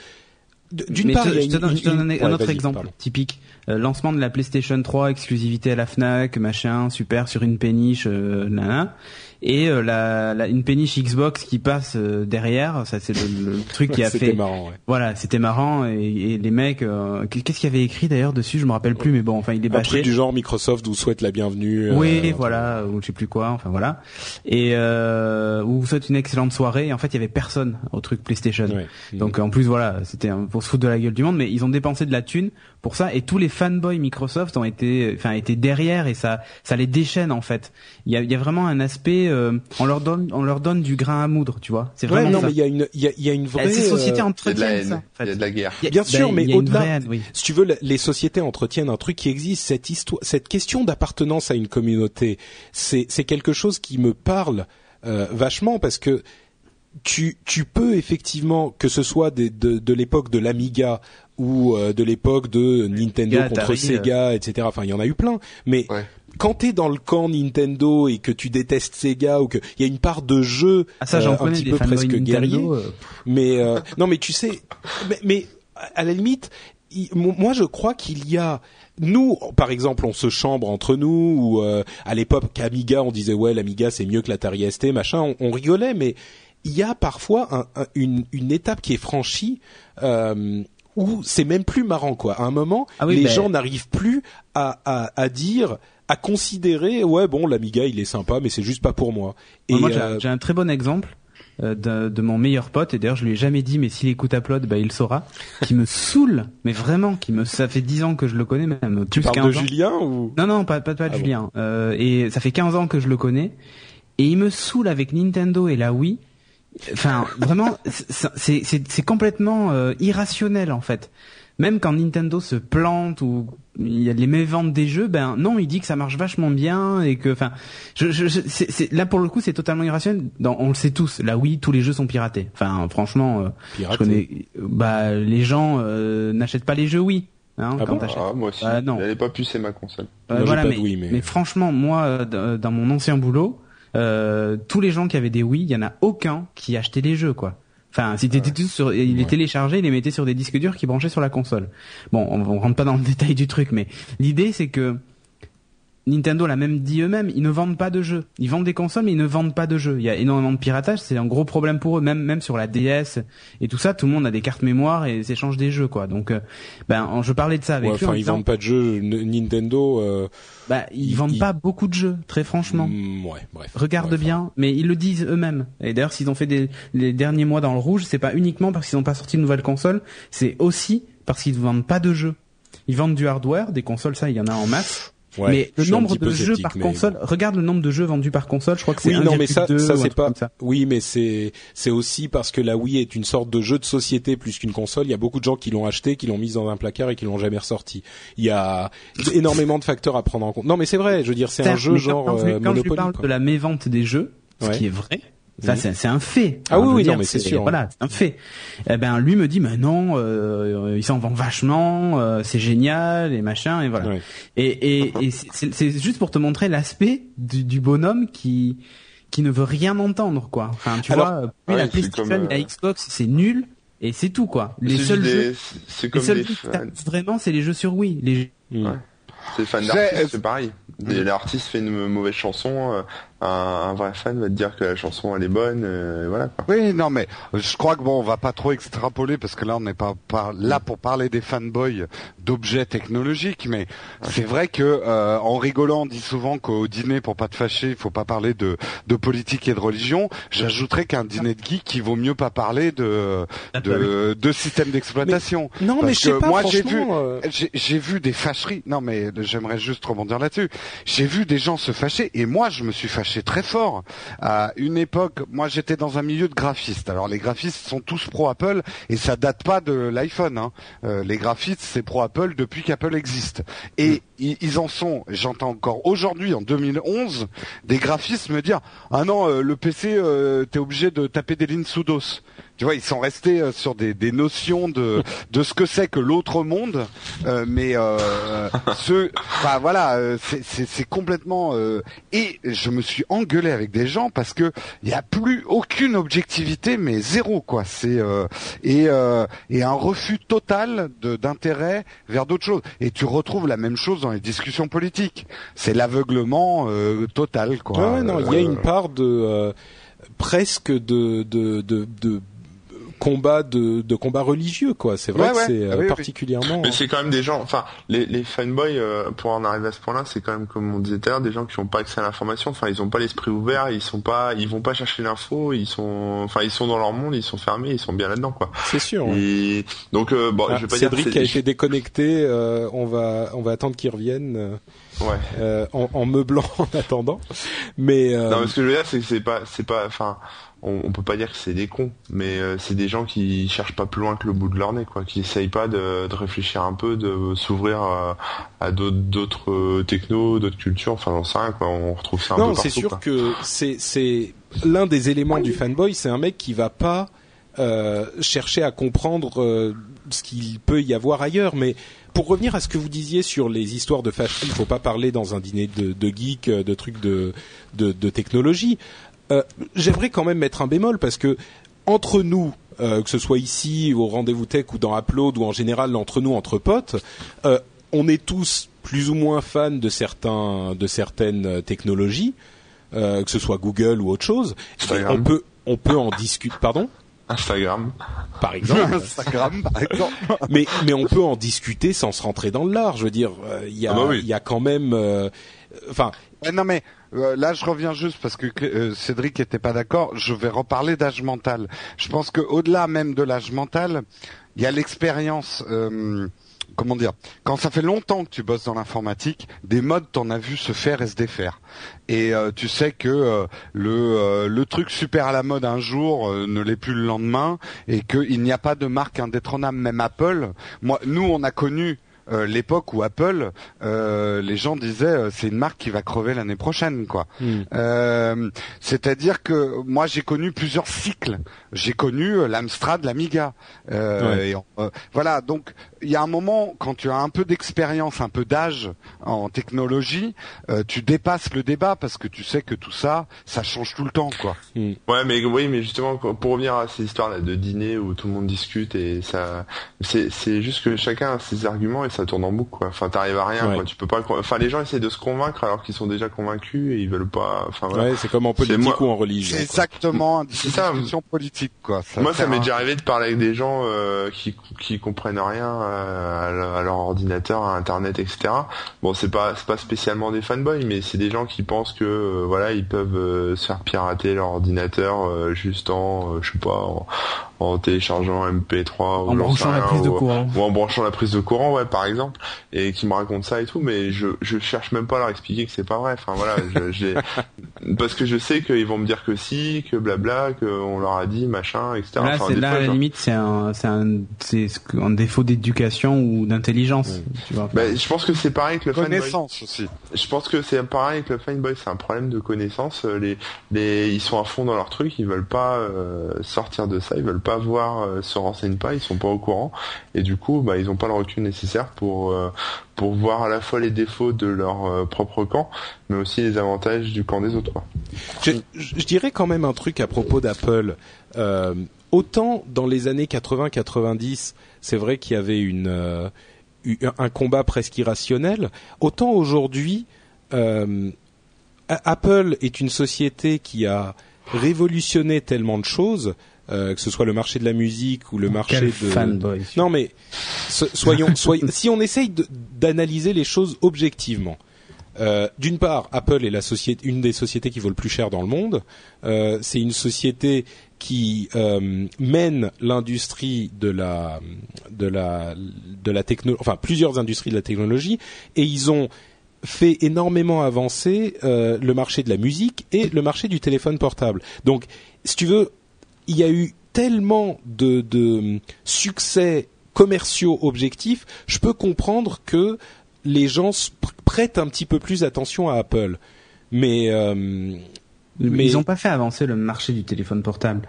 d'une part, je, te donne, une- je te donne un, une- un ouais, autre exemple pardon. typique. Euh, lancement de la PlayStation 3, exclusivité à la Fnac, machin, super sur une péniche, euh, nana. Et euh, la, la, une péniche Xbox qui passe euh, derrière, ça c'est le, le truc qui a C'était fait. marrant. Ouais. Voilà, c'était marrant et, et les mecs, euh, qu'est-ce qu'il y avait écrit d'ailleurs dessus? Je me rappelle plus, mais bon, enfin il est Un bâché. truc du genre Microsoft vous souhaite la bienvenue. Oui, euh, voilà, ou je sais plus quoi, enfin voilà. Et euh, ou vous souhaite une excellente soirée. Et en fait, il y avait personne au truc PlayStation. Ouais. Donc en plus voilà, c'était un- pour se foutre de la gueule du monde, mais ils ont dépensé de la thune pour ça et tous les fanboys Microsoft ont été, enfin étaient derrière et ça, ça les déchaîne en fait. Il y a, il y a vraiment un aspect, euh, on leur donne, on leur donne du grain à moudre, tu vois. C'est Ouais, vraiment non, ça. mais il y a une, il y a, il y a une vraie. Eh, Ces sociétés euh, Il y a de la entretiennent ça. il y a de la guerre. Bien sûr, ben, mais au-delà- oui. si tu veux, les sociétés entretiennent un truc qui existe, cette histoire, cette question d'appartenance à une communauté, c'est c'est quelque chose qui me parle euh, vachement parce que tu tu peux effectivement que ce soit des- de de l'époque de l'Amiga ou euh, de l'époque de Nintendo Sega, contre Atari, Sega, etc. Enfin, il y en a eu plein, mais Ouais. Quand t'es dans le camp Nintendo et que tu détestes Sega ou que il y a une part de jeu Ah ça euh, un petit peu presque Nintendo, guerrier, euh, mais euh, non, mais tu sais, mais, mais à la limite, il- moi je crois qu'il y a nous, par exemple, on se chambre entre nous ou euh, à l'époque Amiga, on disait ouais l'Amiga c'est mieux que l'Atari ST, machin, on, on rigolait, mais il y a parfois un- un- une, une étape qui est franchie. Euh, où c'est même plus marrant quoi. À un moment, Ah oui, les ben- gens n'arrivent plus à, à, à dire, à considérer, ouais bon l'Amiga il est sympa, mais c'est juste pas pour moi. Et Moi, j'ai euh, j'ai un très bon exemple euh, de, de mon meilleur pote, et d'ailleurs je lui ai jamais dit, mais s'il écoute Upload, bah, il saura, qui me saoule, mais vraiment, qui me, ça fait 10 ans que je le connais, même tu parles 15 de ans. Julien ou? Non, non, pas, pas, pas de Ah bon. Julien. Euh, et ça fait 15 ans que je le connais, et il me saoule avec Nintendo et la Wii. Enfin, vraiment, c'est- c'est c'est- c'est complètement euh, irrationnel en fait. Même quand Nintendo se plante ou il y a les méventes des jeux, ben non, il dit que ça marche vachement bien et que, enfin, je, je, je- c'est- c'est- là pour le coup c'est totalement irrationnel. Dans, on le sait tous, la Wii, tous les jeux sont piratés. Enfin, franchement, euh, je connais, bah les gens euh, n'achètent pas les jeux Wii. Hein, Ah quand bon? t'achètes. Ah, moi aussi. Ah, non. Est pas pucée ma console. Euh, voilà, mais, Wii, mais- mais franchement, moi, euh, d- euh, dans mon ancien boulot, euh, tous les gens qui avaient des Wii, il y en a aucun qui achetait les jeux, quoi. Enfin, si t'étais tous sur, il les téléchargeait, il les mettait sur des disques durs qui branchaient sur la console. Bon, on, on rentre pas dans le détail du truc, mais l'idée c'est que Nintendo l'a même dit eux-mêmes, ils ne vendent pas de jeux. Ils vendent des consoles, mais ils ne vendent pas de jeux. Il y a énormément de piratage, c'est un gros problème pour eux, même même sur la DS et tout ça. Tout le monde a des cartes mémoire et s'échange des jeux, quoi. Donc, euh, ben, en- je parlais de ça avec Ouais, lui. enfin, ils disant, vendent pas de jeux Nintendo. Euh, bah, ils, ils- vendent ils- pas beaucoup de jeux, très franchement. mm, ouais, bref. Regarde bien, mais ils le disent eux-mêmes. Et d'ailleurs, s'ils ont fait des, les derniers mois dans le rouge, c'est pas uniquement parce qu'ils n'ont pas sorti de nouvelle console, c'est aussi parce qu'ils ne vendent pas de jeux. Ils vendent du hardware, des consoles, ça, il y en a en masse. Ouais, mais je le nombre de jeux par mais console, regarde le nombre de jeux vendus par console, je crois que c'est Oui, non, mais ça, 1,2 ça c'est pas. ça. Oui, mais c'est c'est aussi parce que la Wii est une sorte de jeu de société plus qu'une console. Il y a beaucoup de gens qui l'ont acheté, qui l'ont mise dans un placard et qui l'ont jamais ressorti. Il y a énormément de facteurs à prendre en compte. Non, mais c'est vrai. Je veux dire, c'est un jeu genre quand, je, euh, quand je Monopoly. parle quoi. de la mévente des jeux, ce Ouais. qui est vrai, ça Mhm. c'est c'est un fait. Ah oui, oui, non, dire, mais c'est sûr. Voilà, c'est un fait. Eh ben lui me dit, mais non, euh, il s'en vend vachement, euh, c'est génial et machin et voilà. Ouais. Et, et, et c'est- juste pour te montrer l'aspect du, du bonhomme qui qui ne veut rien entendre quoi. Enfin tu Alors, vois, lui, ouais, la PlayStation, comme, euh, la Xbox, c'est nul. Et c'est tout quoi. Les C'est seuls des- jeux, c'est- c'est les comme seuls des jeux qui vraiment, c'est les jeux sur Wii. Les jeux- Mm. Ouais. C'est fan C'est- d'artiste, c'est pareil. Et L'artiste fait une mauvaise chanson, euh, un, un vrai fan va te dire que la chanson elle est bonne, euh, voilà quoi. Oui, non, mais je crois que bon, on va pas trop extrapoler parce que là, on n'est pas par- là pour parler des fanboys d'objets technologiques, mais c'est vrai que euh, en rigolant, on dit souvent qu'au dîner, pour pas te fâcher, il faut pas parler de, de politique et de religion. J'ajouterais qu'un dîner de geek, il vaut mieux pas parler de de, de système d'exploitation. Non, mais je sais que pas, moi, j'ai vu, euh, j'ai j'ai vu des fâcheries. Non, mais j'aimerais juste rebondir là-dessus. J'ai vu des gens se fâcher et moi, je me suis fâché très fort. À une époque, moi, j'étais dans un milieu de graphistes. Alors, les graphistes sont tous pro Apple et ça date pas de l'iPhone. Hein. Euh, les graphistes, c'est pro Apple depuis qu'Apple existe. Et ils, ils en sont. J'entends encore aujourd'hui, en 2011, des graphistes me dire ah non, euh, le PC, euh, t'es obligé de taper des lignes sous DOS. Tu vois, ils sont restés euh, sur des, des notions de de ce que c'est que l'autre monde, euh, mais euh, ce, enfin voilà, euh, c'est- complètement. euh, et je me suis engueulé avec des gens parce que il y a plus aucune objectivité, mais zéro quoi. C'est euh, et euh, et un refus total de d'intérêt vers d'autres choses. Et tu retrouves la même chose dans les discussions politiques. C'est l'aveuglement euh, total quoi. Ouais, non, il y a une part de euh, presque de de de, de combat de, de combat religieux quoi. C'est vrai Ouais, que ouais. c'est euh, Ah oui, oui. particulièrement. Mais c'est quand même des gens, enfin, les, les fanboys, euh, pour en arriver à ce point-là, c'est quand même, comme on disait tout à l'heure, des gens qui n'ont pas accès à l'information, enfin, ils ont pas l'esprit ouvert, ils sont pas, ils vont pas chercher l'info, ils sont, enfin, ils sont dans leur monde, ils sont fermés, ils sont bien là-dedans, quoi. C'est sûr. ouais. Et, donc, euh, bon, Ah, je vais pas Cédric dire a été déconnecté. euh, on va on va attendre qu'il revienne euh, ouais. euh, en, en meublant en attendant. Mais euh, Non, mais ce que je veux dire, c'est que c'est pas, c'est pas, enfin, on, on peut pas dire que c'est des cons, mais euh, c'est des gens qui cherchent pas plus loin que le bout de leur nez, quoi, qui essayent pas de, de réfléchir un peu, de s'ouvrir à, à d'autres, euh, technos, d'autres cultures, enfin, j'en sais rien, quoi, on retrouve ça un non, peu c'est partout, sûr quoi. que c'est c'est l'un des éléments du fanboy. C'est un mec qui va pas euh, chercher à comprendre euh, ce qu'il peut y avoir ailleurs, mais pour revenir à ce que vous disiez sur les histoires de fashion, il faut pas parler dans un dîner de, de geek, euh, de trucs de, de, de technologie. Euh, J'aimerais quand même mettre un bémol parce que entre nous, euh, que ce soit ici au rendez-vous tech ou dans Upload ou en général entre nous entre potes, euh, on est tous plus ou moins fans de certains de certaines euh, technologies, euh, que ce soit Google ou autre chose. On peut on peut en discuter, pardon, Instagram. par exemple. Instagram par exemple. mais mais on peut en discuter sans se rentrer dans le lard. Je veux dire, euh, il y a Ah bah oui. il y a quand même, euh, enfin Ouais, non mais euh, là je reviens juste parce que euh, Cédric était pas d'accord. Je vais reparler d'âge mental. Je pense que au-delà même de l'âge mental, il y a l'expérience. euh, comment dire Quand ça fait longtemps que tu bosses dans l'informatique, des modes t'en as vu se faire et se défaire. Et euh, tu sais que euh, le euh, le truc super à la mode un jour euh, ne l'est plus le lendemain et qu'il n'y a pas de marque indétrônable. Même Apple. Moi, nous on a connu euh, l'époque où Apple, euh, les gens disaient euh, c'est une marque qui va crever l'année prochaine, quoi. Hmm. Euh, C'est-à-dire que moi j'ai connu plusieurs cycles. J'ai connu euh, l'Amstrad, l'Amiga. Euh, Ouais. euh, voilà, donc il y a un moment quand tu as un peu d'expérience, un peu d'âge en technologie, euh, tu dépasses le débat parce que tu sais que tout ça, ça change tout le temps, quoi. Ouais, mais oui, mais justement, pour revenir à ces histoires là de dîner où tout le monde discute et ça, c'est c'est juste que chacun a ses arguments et ça tourne en boucle, quoi. Enfin, t'arrives à rien, Ouais. quoi. Tu peux pas, enfin, les gens essaient de se convaincre alors qu'ils sont déjà convaincus et ils veulent pas, enfin voilà. ouais, c'est comme en politique moi- ou en religion. C'est exactement une C'est ça. discussion politique, quoi. Moi, ça m'est déjà arrivé de parler avec des gens euh, qui qui comprennent rien euh, à, leur- à leur ordinateur, à Internet, etc. Bon, c'est pas c'est pas spécialement des fanboys, mais c'est des gens qui pensent que euh, voilà, ils peuvent euh, se faire pirater leur ordinateur euh, juste en, euh, je sais pas, en, en téléchargeant un MP3 ou En branchant la prise de ou- courant. ou en branchant la prise de courant, ouais, par exemple, et qui me racontent ça et tout, mais je je cherche même pas à leur expliquer que c'est pas vrai. Enfin voilà, je, j'ai- parce que je sais qu'ils vont me dire que si, que blabla, qu'on leur a dit machin, etc. Là, Enfin, là fois, à la limite, c'est un, c'est un, un défaut d'éducation ou d'intelligence. Tu vois. Bah, je pense que c'est pareil que le fanboy. connaissance aussi. Je pense que c'est pareil que le fanboy, c'est un problème de connaissance. Euh, Les, les, ils sont à fond dans leur truc, ils veulent pas euh, sortir de ça, ils veulent pas voir, euh, se renseignent pas, ils sont pas au courant, et du coup, bah, ils ont pas le recul nécessaire pour euh, pour voir à la fois les défauts de leur euh, propre camp, mais aussi les avantages du camp des autres. Je, dirais quand même un truc à propos d'Apple. Euh, autant dans les années 80-90, c'est vrai qu'il y avait une euh, eu- un combat presque irrationnel, autant aujourd'hui, Apple est une société qui a révolutionné tellement de choses, euh, que ce soit le marché de la musique ou le marché Quel de fanboy. non mais so- soyons, soyons si on essaye d'analyser les choses objectivement. euh, D'une part, Apple est la société, une des sociétés qui vaut le plus cher dans le monde. Euh, c'est une société qui euh, mène l'industrie de la de la de la techno, enfin plusieurs industries de la technologie, et ils ont fait énormément avancer le marché de la musique et le marché du téléphone portable. Donc, si tu veux, il y a eu tellement de, de succès commerciaux objectifs, je peux comprendre que les gens prêtent un petit peu plus attention à Apple. Mais, euh, mais Ils n'ont pas fait avancer le marché du téléphone portable.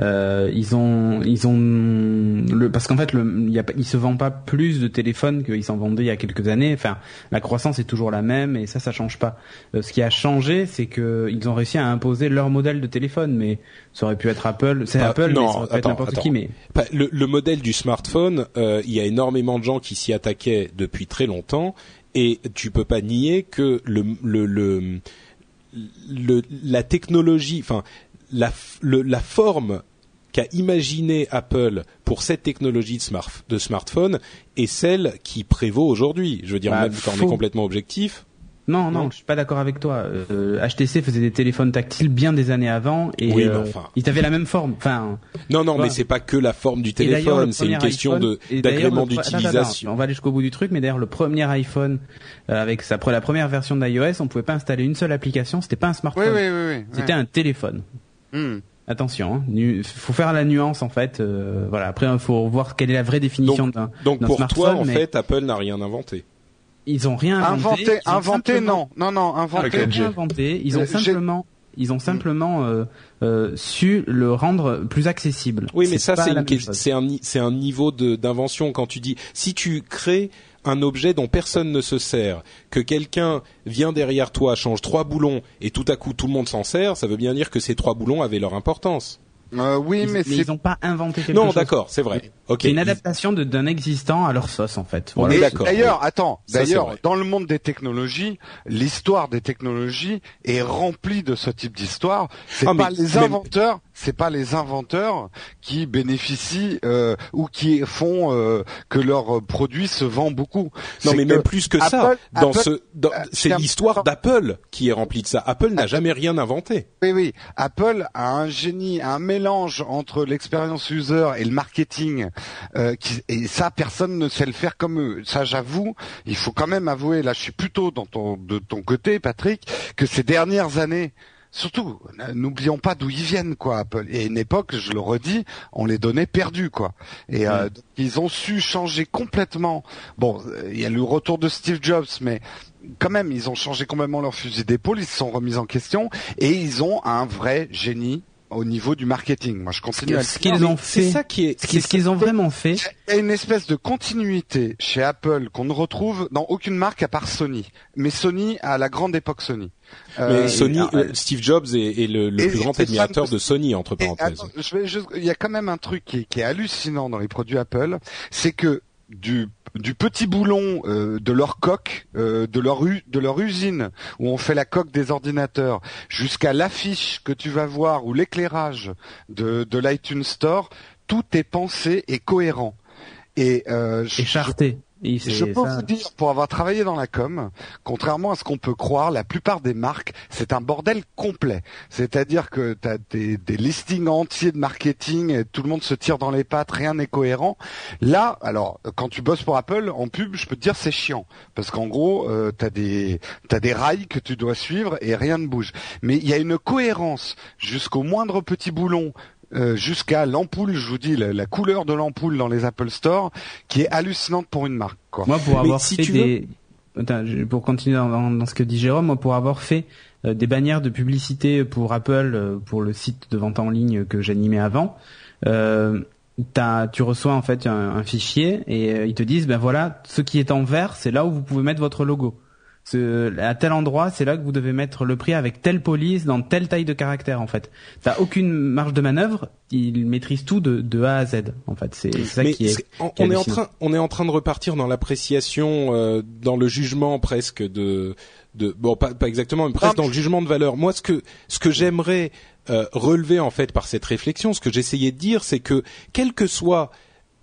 Euh, ils ont, ils ont, le, parce qu'en fait, le, il y a, ils se vendent pas plus de téléphones qu'ils s'en vendaient il y a quelques années. Enfin, la croissance est toujours la même et ça, ça change pas. Euh, ce qui a changé, c'est que ils ont réussi à imposer leur modèle de téléphone, mais ça aurait pu être Apple. C'est Apple, non, mais ça aurait pu être n'importe qui. Mais le, le modèle du smartphone, euh, il y a énormément de gens qui s'y attaquaient depuis très longtemps, et tu peux pas nier que le, le, le, le- la technologie, enfin la, f- le- la forme qu'a imaginé Apple pour cette technologie de, smart, de smartphone est celle qui prévaut aujourd'hui. Je veux dire, Bah, même quand on est complètement objectif. non, non, Non. je suis pas d'accord avec toi. Euh, HTC faisait des téléphones tactiles bien des années avant et Oui, euh, enfin. ils avaient la même forme. Enfin, Non, non, Voilà. mais c'est pas que la forme du Et d'ailleurs, téléphone, c'est une question iPhone- de et d'ailleurs, d'agrément d'utilisation. On va aller jusqu'au bout du truc, mais d'ailleurs le premier iPhone euh, avec sa la première version d'iOS, on pouvait pas installer une seule application, c'était pas un Oui, smartphone, oui, oui. oui. c'était un téléphone. Hmm. Attention, hein, faut faire la nuance en fait. euh, voilà. Après, il faut voir quelle est la vraie définition d'un Donc pour toi, en mais fait, Apple n'a rien inventé. ils ont rien inventé. Inventé, inventé, simplement- non, non, non, Ils ont inventé. Inventé. Ils ont simplement, ils ont simplement euh, euh, su le rendre plus accessible. Oui, mais ça, c'est un, c'est un niveau de- d'invention quand tu dis, si tu crées un objet dont personne ne se sert, que quelqu'un vient derrière toi, change trois boulons et tout à coup tout le monde s'en sert, ça veut bien dire que ces trois boulons avaient leur importance. Euh, oui, Ils- mais mais ils n'ont pas inventé quelque non, chose. d'accord, c'est vrai. Ok. C'est une adaptation d'un existant à leur sauce en fait. Voilà. d'accord, D'ailleurs, oui. attends, d'ailleurs, dans le monde des technologies, l'histoire des technologies est remplie de ce type d'histoire. C'est Ah, pas les même- inventeurs, c'est pas les inventeurs qui bénéficient euh, ou qui font euh, que leur produit se vend beaucoup. Non, mais même plus que ça. Apple- Dans Apple- ce, dans- euh, c'est l'histoire d'Apple qui est remplie de ça. Apple n'a jamais rien inventé. Oui, oui. Apple a un génie, un mélange entre l'expérience user et le marketing. euh, qui, et ça, personne ne sait le faire comme eux. Ça, j'avoue. Il faut quand même avouer. Là, je suis plutôt dans ton, de ton côté, Patrick, que ces dernières années. Surtout, n'oublions pas d'où ils viennent, quoi, Apple. Et à une époque, je le redis, on les donnait perdus, quoi. Et euh, donc, ils ont su changer complètement. Bon, il y a le retour de Steve Jobs, mais quand même, ils ont changé complètement leur fusil d'épaule, ils se sont remis en question et ils ont un vrai génie au niveau du marketing. Moi, je continue à le Ce qu'ils ont C'est fait, ça qui est. ce qu'ils ce qu'ils ont vraiment fait, Il y a une espèce de continuité chez Apple qu'on ne retrouve dans aucune marque à part Sony. Mais Sony à la grande époque Sony. Mais Euh, Sony, et- euh, Steve Jobs est, est le, le et- plus grand admirateur de Sony entre parenthèses. il y a quand même un truc qui est, qui est hallucinant dans les produits Apple, c'est que du du petit boulon euh, de leur coque, euh, de leur u- de leur usine où on fait la coque des ordinateurs, jusqu'à l'affiche que tu vas voir ou l'éclairage de de l'iTunes Store, tout est pensé et cohérent. Et euh, je- écharté. Et je peux ça. vous dire, pour avoir travaillé dans la com, contrairement à ce qu'on peut croire, la plupart des marques, c'est un bordel complet. C'est-à-dire que tu as des, des listings entiers de marketing, et tout le monde se tire dans les pattes, rien n'est cohérent. Là, alors, quand tu bosses pour Apple, en pub, je peux te dire c'est chiant. Parce qu'en gros, euh, tu as, des t'as des rails que tu dois suivre et rien ne bouge. Mais il y a une cohérence jusqu'au moindre petit boulon, euh, jusqu'à l'ampoule, je vous dis, la, la couleur de l'ampoule dans les Apple Store, qui est hallucinante pour une marque. Quoi. Moi, pour Mais avoir si fait tu des, Attends, pour continuer dans, dans- ce que dit Jérôme, moi, pour avoir fait euh, des bannières de publicité pour Apple, euh, pour le site de vente en ligne que j'animais avant, euh, t'as- tu reçois en fait un, un fichier et ils te disent, ben voilà, ce qui est en vert, c'est là où vous pouvez mettre votre logo. Ce, à tel endroit, c'est là que vous devez mettre le prix avec telle police dans telle taille de caractère en fait. T'as aucune marge de manœuvre, il maîtrise tout de, de A à Z en fait. C'est ça Mais qui est. on, qui on est en train, on est en train de repartir dans l'appréciation, euh, dans le jugement presque de, de bon pas, pas exactement, mais presque Ah, dans le jugement de valeur. Moi, ce que ce que j'aimerais euh, relever en fait par cette réflexion, ce que j'essayais de dire, c'est que quelle que soit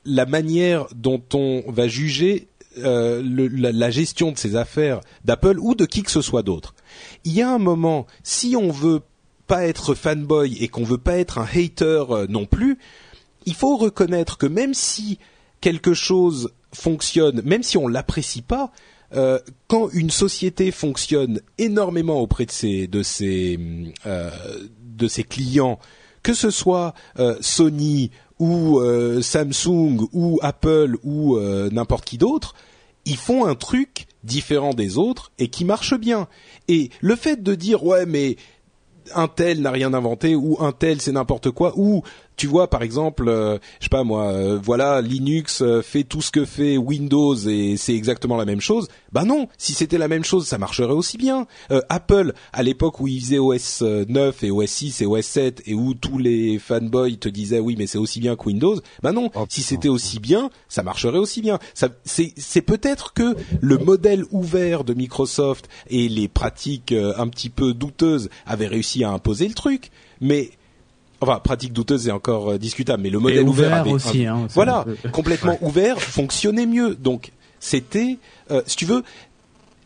la manière dont on va juger euh, la, gestion de ces affaires d'Apple ou de qui que ce soit d'autre, il y a un moment, si on veut pas être fanboy et qu'on veut pas être un hater euh, non plus, il faut reconnaître que même si quelque chose fonctionne, même si on l'apprécie pas, euh, quand une société fonctionne énormément auprès de ses de ses de ses clients, que ce soit Sony ou euh, Samsung ou Apple ou euh, n'importe qui d'autre, ils font un truc différent des autres et qui marche bien. Et le fait de dire ouais mais un tel n'a rien inventé ou un tel c'est n'importe quoi ou tu vois par exemple euh, je sais pas moi euh, voilà Linux euh, fait tout ce que fait Windows et c'est exactement la même chose. Bah non si c'était la même chose ça marcherait aussi bien. Euh, Apple à l'époque où ils faisaient OS 9 et OS 6 et OS 7 et où tous les fanboys te disaient oui mais c'est aussi bien que Windows bah non Oh, si c'était aussi bien ça marcherait aussi bien. Ça c'est c'est peut-être que le modèle ouvert de Microsoft et les pratiques euh, un petit peu douteuses avaient réussi à imposer le truc mais enfin pratique douteuse c'est encore euh, discutable mais le modèle ouvert, ouvert avait aussi, hein, voilà complètement ouvert fonctionnait mieux donc c'était euh, si tu veux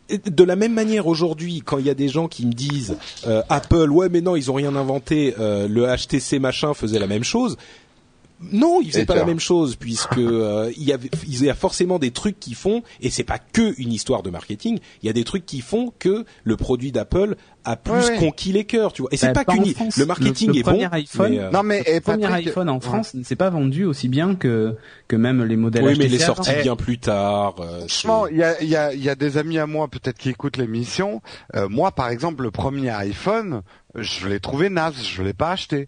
de la même manière aujourd'hui, quand il y a des gens qui me disent euh, Apple, ouais mais non, ils ont rien inventé, euh, le HTC machin faisait la même chose. Non, ils faisaient pas la même chose puisque euh, il y avait, il y a forcément des trucs qui font et c'est pas que une histoire de marketing. Il y a des trucs qui font que le produit d'Apple a plus Ouais, ouais. conquis les cœurs, tu vois. Et c'est Bah, pas qu'une, le marketing Le- le est bon. premier iPhone- mais, euh, Non mais et Le premier Patrick- iPhone en France ne s'est pas vendu aussi bien que que même les modèles oui, mais il est sorti Eh, bien plus tard. euh, Franchement, c'est- il y a, il y, a, il y a des amis à moi peut-être qui écoutent l'émission. Euh, moi, par exemple, le premier iPhone, je l'ai trouvé naze, je l'ai pas acheté.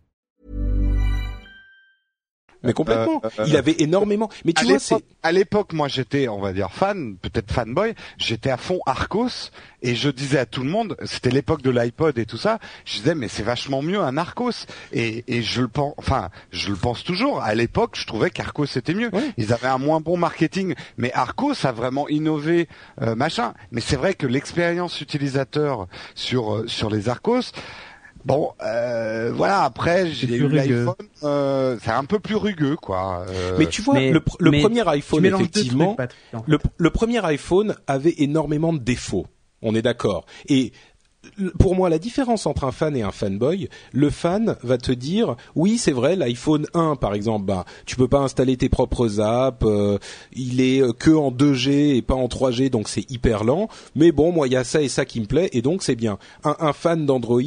Mais complètement. Euh, euh, il avait énormément. Mais tu à vois, c'est l'époque, à l'époque, moi, j'étais, on va dire fan, peut-être fanboy. J'étais à fond Arcos et je disais à tout le monde, c'était l'époque de l'iPod et tout ça. Je disais, mais c'est vachement mieux un Arcos. Et, et je le pense, enfin, je le pense toujours. À l'époque, je trouvais qu'Arcos c'était mieux. Ils avaient un moins bon marketing, mais Arcos a vraiment innové, euh, machin. Mais c'est vrai que l'expérience utilisateur sur sur les Arcos. Bon, euh, voilà. Après, j'ai eu l'iPhone. Euh, c'est un peu plus rugueux, quoi. Euh, Mais tu vois, mais- le, pr- le mais premier iPhone, effectivement, trucs, Patrick, en fait. le, le premier iPhone avait énormément de défauts. On est d'accord. Et pour moi, la différence entre un fan et un fanboy, le fan va te dire, oui, c'est vrai, l'iPhone 1, par exemple, bah, tu peux pas installer tes propres apps, euh, il est euh, que en 2G et pas en 3G, donc c'est hyper lent. Mais bon, moi, il y a ça et ça qui me plaît, et donc c'est bien. Un, un fan d'Android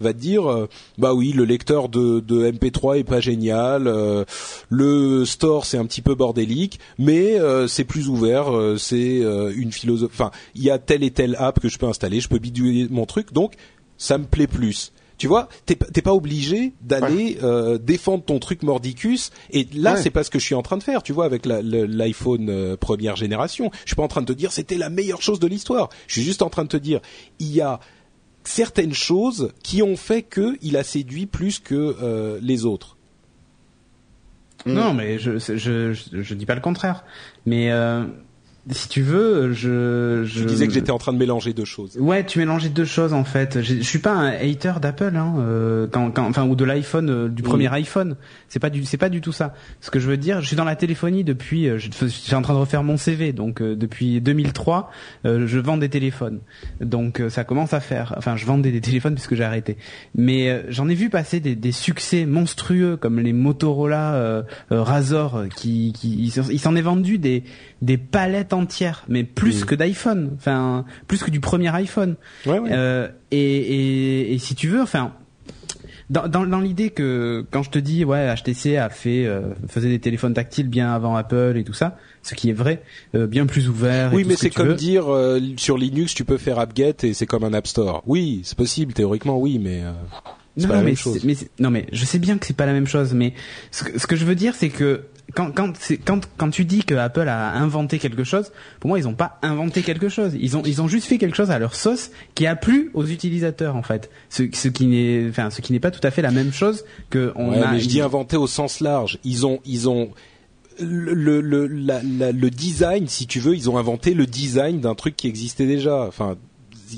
va te dire, euh, bah oui, le lecteur de, de MP3 est pas génial, euh, le store c'est un petit peu bordélique, mais euh, c'est plus ouvert, c'est une philosophie. Enfin, il y a telle et telle app que je peux installer, je peux bidouiller mon truc, donc ça me plaît plus. Tu vois, t'es pas- obligé d'aller euh, défendre ton truc mordicus. Et là, Ouais. c'est pas ce que je suis en train de faire. Tu vois, avec l'iPhone euh, première génération, je suis pas en train de te dire c'était la meilleure chose de l'histoire. Je suis juste en train de te dire il y a certaines choses qui ont fait que il a séduit plus que euh, les autres. Non, mais je, je, je, je dis pas le contraire. Mais si tu veux, je, je disais que j'étais en train de mélanger deux choses. Ouais, tu mélangeais deux choses en fait. Je je suis pas un hater d'Apple, hein, euh, quand, quand, enfin ou de l'iPhone, euh, du premier iPhone. C'est pas du, c'est pas du tout ça. Ce que je veux dire, je suis dans la téléphonie depuis, euh, je je suis en train de refaire mon CV, donc euh, depuis 2003, euh, je vends des téléphones. Donc euh, ça commence à faire. Enfin, je vendais des téléphones puisque j'ai arrêté. Mais euh, j'en ai vu passer des, des succès monstrueux comme les Motorola Razor, qui, qui ils s'en- il s'en est vendu des des palettes entières, mais plus que d'iPhone. Enfin, plus que du premier iPhone. Ouais, ouais. Euh, et, et, et si tu veux, enfin, dans, dans, dans l'idée que quand je te dis ouais HTC a fait euh, faisait des téléphones tactiles bien avant Apple et tout ça, ce qui est vrai, euh, bien plus ouvert. Oui, mais ce c'est comme veux. dire euh, sur Linux, tu peux faire apt-get et c'est comme un App Store. Oui, c'est possible théoriquement, oui, mais euh, Non, pas non, la mais même chose. c'est- mais c'est- non, mais je sais bien que c'est pas la même chose, mais ce que, ce que je veux dire, c'est que quand quand quand quand tu dis que Apple a inventé quelque chose, pour moi, ils ont pas inventé quelque chose. Ils ont ils ont juste fait quelque chose à leur sauce qui a plu aux utilisateurs en fait. Ce, ce qui n'est enfin ce qui n'est pas tout à fait la même chose que on Ouais, a. mais je dis inventé au sens large. Ils ont, ils ont le le le, la- la- le design, si tu veux, ils ont inventé le design d'un truc qui existait déjà. Enfin,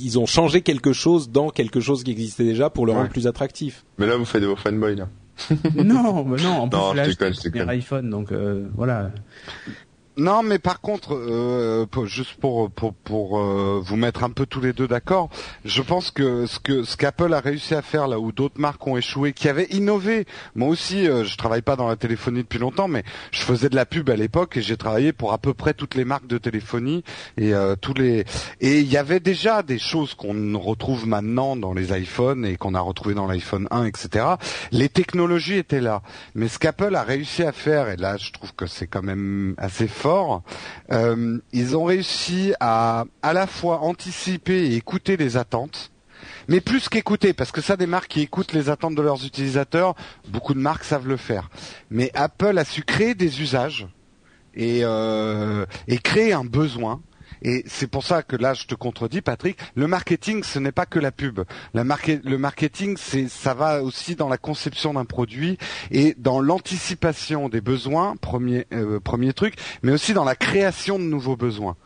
ils ont changé quelque chose dans quelque chose qui existait déjà pour le Ouais. rendre plus attractif. Mais là, vous faites vos fanboys, là. non, mais non. En plus, Non, là, déconne. premier iPhone, donc euh, voilà. Non, mais par contre, euh, juste pour pour pour euh, vous mettre un peu tous les deux d'accord, je pense que ce que ce qu'Apple a réussi à faire là où d'autres marques ont échoué, qui avaient innové. Moi aussi, euh, je travaille pas dans la téléphonie depuis longtemps, mais je faisais de la pub à l'époque et j'ai travaillé pour à peu près toutes les marques de téléphonie et euh, tous les et il y avait déjà des choses qu'on retrouve maintenant dans les iPhones et qu'on a retrouvé dans l'iPhone 1, etc. Les technologies étaient là, mais ce qu'Apple a réussi à faire, et là je trouve que c'est quand même assez fort, euh, ils ont réussi à à la fois anticiper et écouter les attentes. Mais plus qu'écouter, parce que ça, des marques qui écoutent les attentes de leurs utilisateurs, beaucoup de marques savent le faire. Mais Apple a su créer des usages et, euh, et créer un besoin. Et c'est pour ça que là, je te contredis, Patrick. Le marketing, ce n'est pas que la pub. Le marketing, c'est, ça va aussi dans la conception d'un produit et dans l'anticipation des besoins, premier, euh, premier truc, mais aussi dans la création de nouveaux besoins.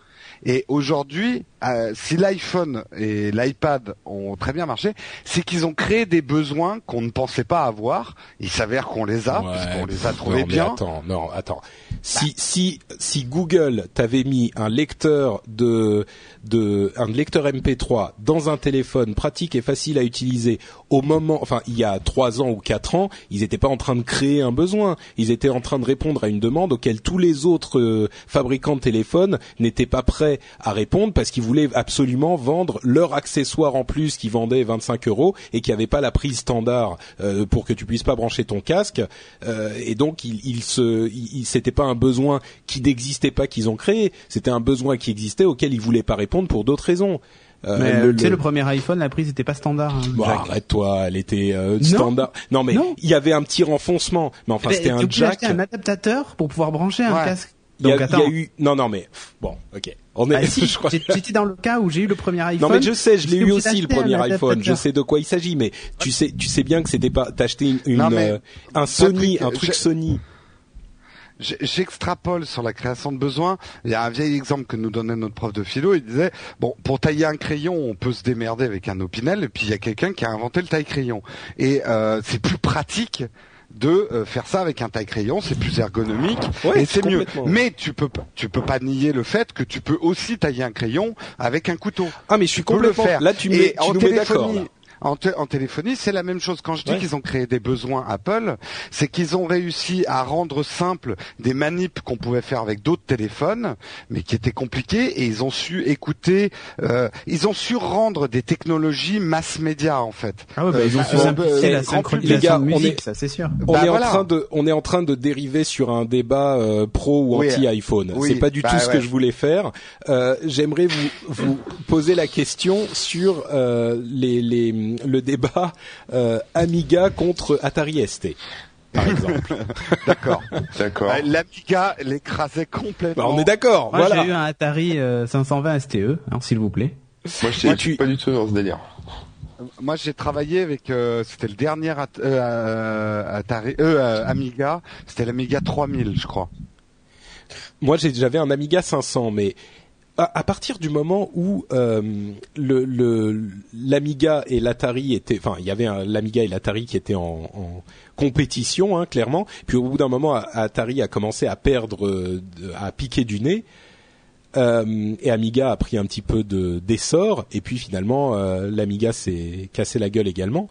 Et aujourd'hui, euh, si l'iPhone et l'iPad ont très bien marché, c'est qu'ils ont créé des besoins qu'on ne pensait pas avoir. Il s'avère qu'on les a, Ouais, puisqu'on les a trouvés non, bien. Attends, non, attends. Si si si Google t'avait mis un lecteur de de un lecteur MP3 dans un téléphone pratique et facile à utiliser au moment, enfin il y a trois ans ou quatre ans, ils n'étaient pas en train de créer un besoin. Ils étaient en train de répondre à une demande auquel tous les autres euh, fabricants de téléphones n'étaient pas prêts à répondre parce qu'ils voulaient absolument vendre leur accessoire en plus qui vendait 25 euros et qui avait pas la prise standard euh, pour que tu puisses pas brancher ton casque. Euh, et donc il, il se, il, il- c'était pas un besoin qui n'existait pas qu'ils ont créé, c'était un besoin qui existait auquel ils voulaient pas répondre pour d'autres raisons. Euh, Mais le- tu sais, le- le premier iPhone, la prise n'était pas standard. hein, Jack. arrête-toi, elle était euh, Non. standard. Non mais il y avait un petit renfoncement, mais enfin Mais c'était t'es un jack. d'acheter un adaptateur pour pouvoir brancher un Ouais. Il y, a, Donc il y attends. a eu non non mais bon ok on est Ah, si, j'étais dans le cas où j'ai eu le premier iPhone. non mais je sais je l'ai eu aussi le premier iPhone je sais de quoi il s'agit mais tu sais tu sais bien que c'était pas t'acheter une, une, Non, mais, euh, un Sony Patrick, un truc je- Sony J'extrapole sur la création de besoins. Il y a un vieil exemple que nous donnait notre prof de philo. Il disait bon, pour tailler un crayon, on peut se démerder avec un opinel. Et puis il y a quelqu'un qui a inventé le taille-crayon. Et euh, c'est plus pratique de euh, faire ça avec un taille-crayon. C'est plus ergonomique Ouais, et c'est mieux. complètement. Mais tu peux tu peux pas nier le fait que tu peux aussi tailler un crayon avec un couteau. ah mais je suis Tu peux le complètement faire. là tu, Et mets, tu en nous téléphonie-. En, té- en téléphonie, c'est la même chose. Quand je dis Ouais. qu'ils ont créé des besoins Apple, c'est qu'ils ont réussi à rendre simple des manips qu'on pouvait faire avec d'autres téléphones, mais qui étaient compliqués, et ils ont su écouter, euh, ils ont su rendre des technologies mass média en fait. Ah ouais, bah, Euh, ils ont su euh, simplifier euh, la grand synchronisation les gars, de on musique, est- ça c'est sûr. on Bah est voilà. en train de on est en train de dériver sur un débat euh, pro ou Oui. anti iPhone. Oui. C'est pas du Bah tout ce que je voulais faire. Euh, J'aimerais vous vous poser la question sur euh, les, les le débat euh, Amiga contre Atari ST par exemple. D'accord. D'accord. Euh, L'Amiga l'écrasait complètement. Bah, on est d'accord. Moi, Voilà. j'ai eu un Atari euh, 520 STE, hein, s'il vous plaît. Moi, je suis tu- pas du tout dans ce délire. Moi, j'ai travaillé avec, euh, c'était le dernier At- euh, Atari, euh, euh, Amiga, c'était l'Amiga 3000, je crois. Moi, j'ai- j'avais un Amiga 500, mais à, partir du moment où euh, l'Amiga et l'Atari étaient, enfin, il y avait l'Amiga et l'Atari qui étaient en, compétition, hein, clairement. Puis au bout d'un moment, Atari a commencé à perdre, à piquer du nez. Euh, et Amiga a pris un petit peu de d'essor et puis finalement euh, l'Amiga s'est cassé la gueule également.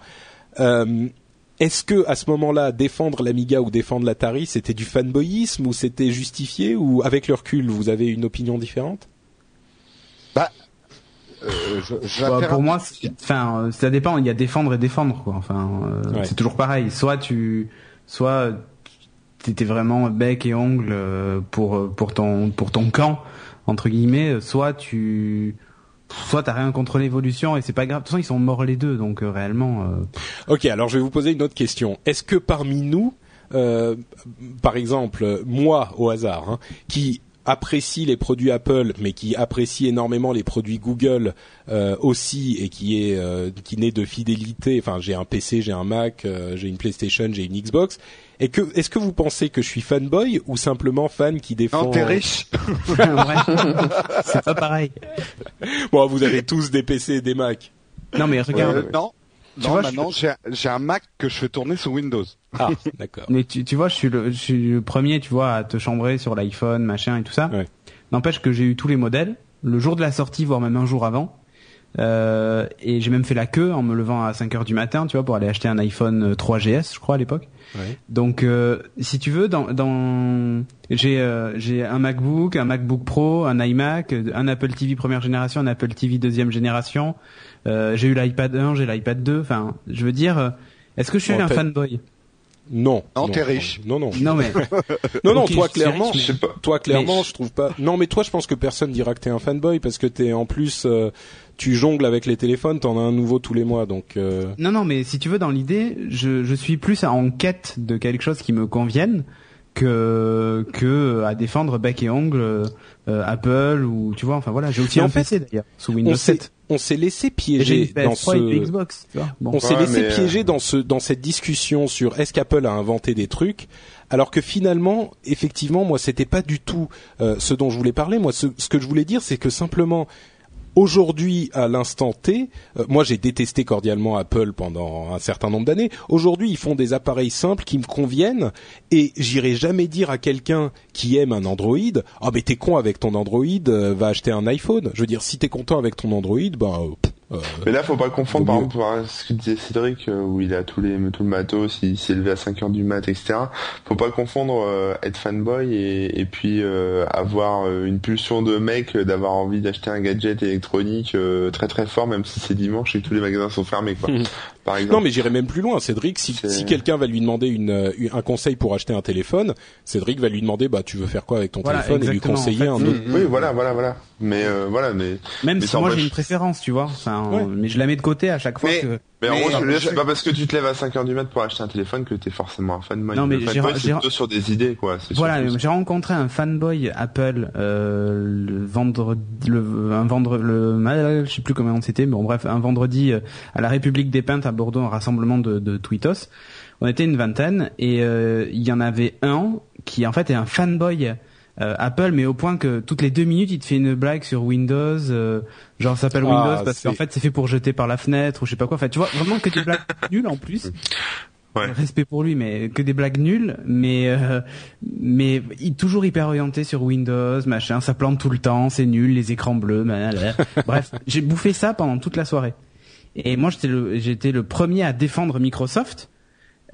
Est-ce que à ce moment-là défendre l'Amiga ou défendre l'Atari c'était du fanboyisme ou c'était justifié ou avec le recul vous avez une opinion différente? Je, je Bah, pour moi, c'est- enfin, euh, ça dépend. Il y a défendre et défendre, quoi. Enfin, euh, Ouais. c'est toujours pareil. Soit tu, soit t'étais vraiment bec et ongle euh, pour pour ton pour ton camp entre guillemets. Soit tu, soit t'as rien contre l'évolution et c'est pas grave. De toute façon, ils sont morts les deux, donc euh, réellement. euh, Ok, alors je vais vous poser une autre question. Est-ce que parmi nous, euh, par exemple, moi au hasard, hein, qui apprécie les produits Apple, mais qui apprécie énormément les produits Google euh, aussi, et qui est euh, qui naît de fidélité. Enfin, j'ai un PC, j'ai un Mac, euh, j'ai une PlayStation, j'ai une Xbox. Et que est-ce que vous pensez que je suis fanboy ou simplement fan qui défend Non, t'es riche. ouais. c'est pas pareil. Bon, vous avez tous des PC et des Mac. Non, mais regarde. Non, Tu non, vois, maintenant j'ai un Mac que je fais tourner sous Windows. Ah, d'accord. Mais tu, tu vois, je suis, le, je suis le premier, tu vois, à te chambrer sur l'iPhone, machin et tout ça. Ouais. N'empêche que j'ai eu tous les modèles, le jour de la sortie, voire même un jour avant. Euh, et j'ai même fait la queue en me levant à 5 heures du matin, tu vois, pour aller acheter un iPhone 3GS, je crois, à l'époque. Donc, euh, si tu veux, dans, dans j'ai euh, j'ai un MacBook, un MacBook Pro, un iMac, un Apple TV première génération, un Apple TV deuxième génération. Euh, j'ai eu l'iPad 1, j'ai l'iPad 2. Enfin, je veux dire, est-ce que je suis un fanboy? Non. Non, t'es riche. Non, non. Non, mais Non, non, toi je clairement, riche, mais- Je sais pas. toi clairement, Mais- je trouve pas. Non, mais toi, je pense que personne dira que t'es un fanboy parce que t'es en plus, euh, tu jongles avec les téléphones, t'en as un nouveau tous les mois, donc. euh, Non, non, mais si tu veux, dans l'idée, je, je suis plus en quête de quelque chose qui me convienne que que à défendre bec et ongle euh, Apple ou tu vois. Enfin voilà, j'ai aussi en un fait, PC d'ailleurs sous Windows on s'est, 7. On s'est laissé piéger dans PS3 et une ce. Xbox. Tu vois. Bon. On s'est Ouais, laissé mais, euh, piéger dans ce dans cette discussion sur est-ce qu'Apple a inventé des trucs alors que finalement effectivement moi c'était pas du tout euh, ce dont je voulais parler moi ce, ce que je voulais dire c'est que simplement aujourd'hui à l'instant T euh, moi j'ai détesté cordialement Apple pendant un certain nombre d'années. Aujourd'hui ils font des appareils simples qui me conviennent et j'irai jamais dire à quelqu'un qui aime un Android ah mais t'es con avec ton Android euh, va acheter un iPhone je veux dire si t'es content avec ton Android euh, pff, Mais là, faut pas confondre, par exemple, ce que disait Cédric, euh, où il a tous les, tout le matos, il s'est levé à 5 heures du mat, etc. Faut pas confondre euh, être fanboy et, et puis euh, avoir euh, une pulsion de mec euh, d'avoir envie d'acheter un gadget électronique euh, très très fort, même si c'est dimanche et que tous les magasins sont fermés, quoi. Par exemple. Non, mais j'irai même plus loin. Cédric, si, si quelqu'un va lui demander une, euh, un conseil pour acheter un téléphone, Cédric va lui demander, bah, tu veux faire quoi avec ton Voilà, téléphone et lui conseiller en un autre. Oui, voilà, voilà, voilà. Mais euh, voilà, mais Même mais si moi j'ai une préférence, tu vois. Enfin, Ouais. mais je la mets de côté à chaque fois Mais- que. Mais en gros, je veux dire, c'est pas parce que tu te lèves à 5 heures du mat pour acheter un téléphone que t'es forcément un fanboy. Non, mais j'ai- plutôt sur des idées, quoi. Voilà, j'ai rencontré un fanboy Apple euh, le vendredi, le, un vendredi, le, je sais plus comment c'était, mais bon bref, un vendredi euh, à la République des Peintres à Bordeaux, un rassemblement de, de tweetos. On était une vingtaine et euh, il y en avait un qui en fait est un fanboy Apple, mais au point que toutes les deux minutes il te fait une blague sur Windows, euh, genre ça s'appelle Ah, Windows parce qu'en fait c'est fait pour jeter par la fenêtre ou je sais pas quoi. Enfin tu vois vraiment que des blagues nulles en plus. Ouais. Respect pour lui, mais que des blagues nulles, mais euh, mais il toujours hyper orienté sur Windows, machin, ça plante tout le temps, c'est nul, les écrans bleus, blablabla. bref, j'ai bouffé ça pendant toute la soirée. Et moi j'étais le j'étais le premier à défendre Microsoft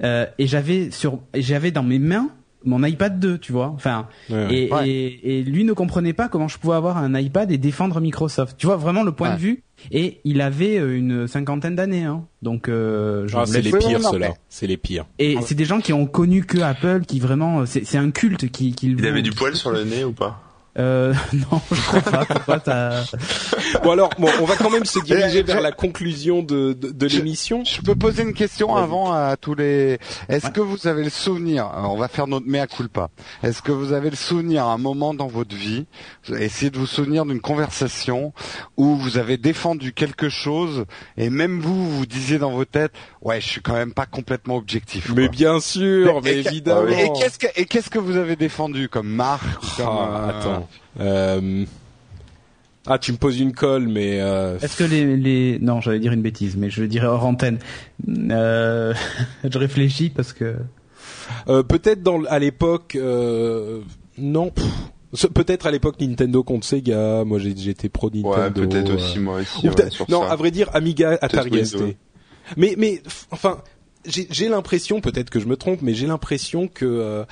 euh, et j'avais sur et j'avais dans mes mains mon iPad 2, tu vois. Enfin Ouais. et, Ouais. et et lui ne comprenait pas comment je pouvais avoir un iPad et défendre Microsoft. Tu vois vraiment le point Ouais. de vue et il avait euh, une cinquantaine d'années hein. Donc euh, je Ah, c'est les pires, ceux-là. C'est les pires. et c'est des gens qui ont connu que Apple, qui vraiment, c'est c'est un culte qui, qui Il avait du poil sur le nez ou pas? Euh, non, je crois pas. Pourquoi t'as Bon alors, bon, on va quand même se diriger Eh, vers je- la conclusion de, de, de l'émission. Je peux poser une question avant à tous les. Est-ce que vous avez le souvenir alors, On va faire notre mea culpa. Est-ce que vous avez le souvenir à un moment dans votre vie Essayez de vous souvenir d'une conversation où vous avez défendu quelque chose et même vous vous disiez dans vos têtes, ouais, je suis quand même pas complètement objectif. Mais quoi. bien sûr, mais, évidemment. Et qu'est-ce que et qu'est-ce que vous avez défendu comme marque ou comme, Ah, euh, attends. Euh, Ah, tu me poses une colle, mais euh, Est-ce que les, les... Non, j'allais dire une bêtise, mais je le dirais hors antenne. Euh... je réfléchis parce que... euh, peut-être dans à l'époque, euh, non. Peut-être à l'époque Nintendo contre Sega. Moi, j'ai- j'étais pro Nintendo. Ouais, peut-être euh, aussi moi aussi. ou ouais, peut-être- sur non, ça. à vrai dire, Amiga, Atari. ST. Mais, mais, enfin, j'ai j'ai l'impression, peut-être que je me trompe, mais j'ai l'impression que euh,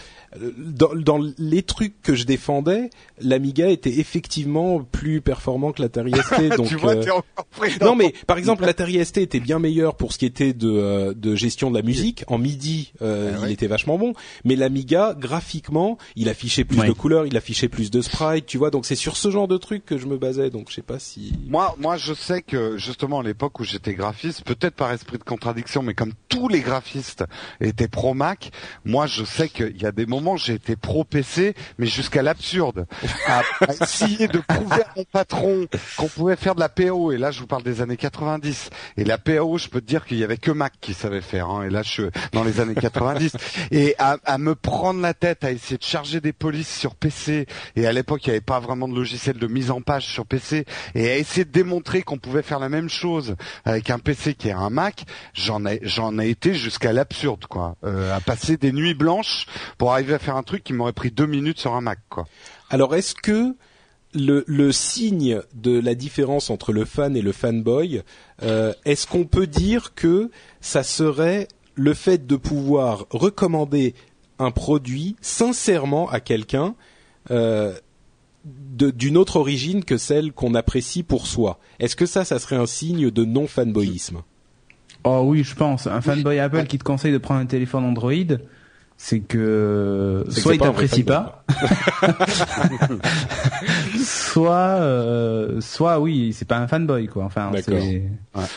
dans, dans les trucs que je défendais, l'Amiga était effectivement plus performant que l'Atari ST. donc, tu vois, euh, t'es encore pris dans non mais par exemple l'Atari ST était bien meilleur pour ce qui était de, euh, de gestion de la musique. En MIDI, euh, Ah il ouais. était vachement bon. Mais l'Amiga, graphiquement, il affichait plus Ouais. de couleurs, il affichait plus de sprites, tu vois. Donc c'est sur ce genre de truc que je me basais. Donc je sais pas si. Moi, moi, je sais que justement à l'époque où j'étais graphiste, peut-être par esprit de contradiction, mais comme tous les graphistes étaient pro Mac, moi, je sais qu'il y a des moments j'ai été pro PC, mais jusqu'à l'absurde, à, à essayer de prouver à mon patron qu'on pouvait faire de la PO. Et là, je vous parle des années 90. Et la PO, je peux te dire qu'il y avait que Mac qui savait faire. Hein. Et là, je suis dans les années 90. Et à, à me prendre la tête, à essayer de charger des polices sur PC. Et à l'époque, il n'y avait pas vraiment de logiciel de mise en page sur PC. Et à essayer de démontrer qu'on pouvait faire la même chose avec un PC qui est un Mac, j'en ai, j'en ai été jusqu'à l'absurde, quoi. Euh, à passer des nuits blanches pour arriver à faire un truc qui m'aurait pris deux minutes sur un Mac, quoi. Alors est-ce que le, le signe de la différence entre le fan et le fanboy, euh, est-ce qu'on peut dire que ça serait le fait de pouvoir recommander un produit sincèrement à quelqu'un euh, d'une autre origine que celle qu'on apprécie pour soi? Est-ce que ça, ça serait un signe de non fanboyisme Oh oui, je pense. Un fanboy Apple qui te conseille de prendre un téléphone Android, c'est que soit il t'apprécie pas, soit euh, soit oui, c'est pas un fanboy quoi. Enfin, c'est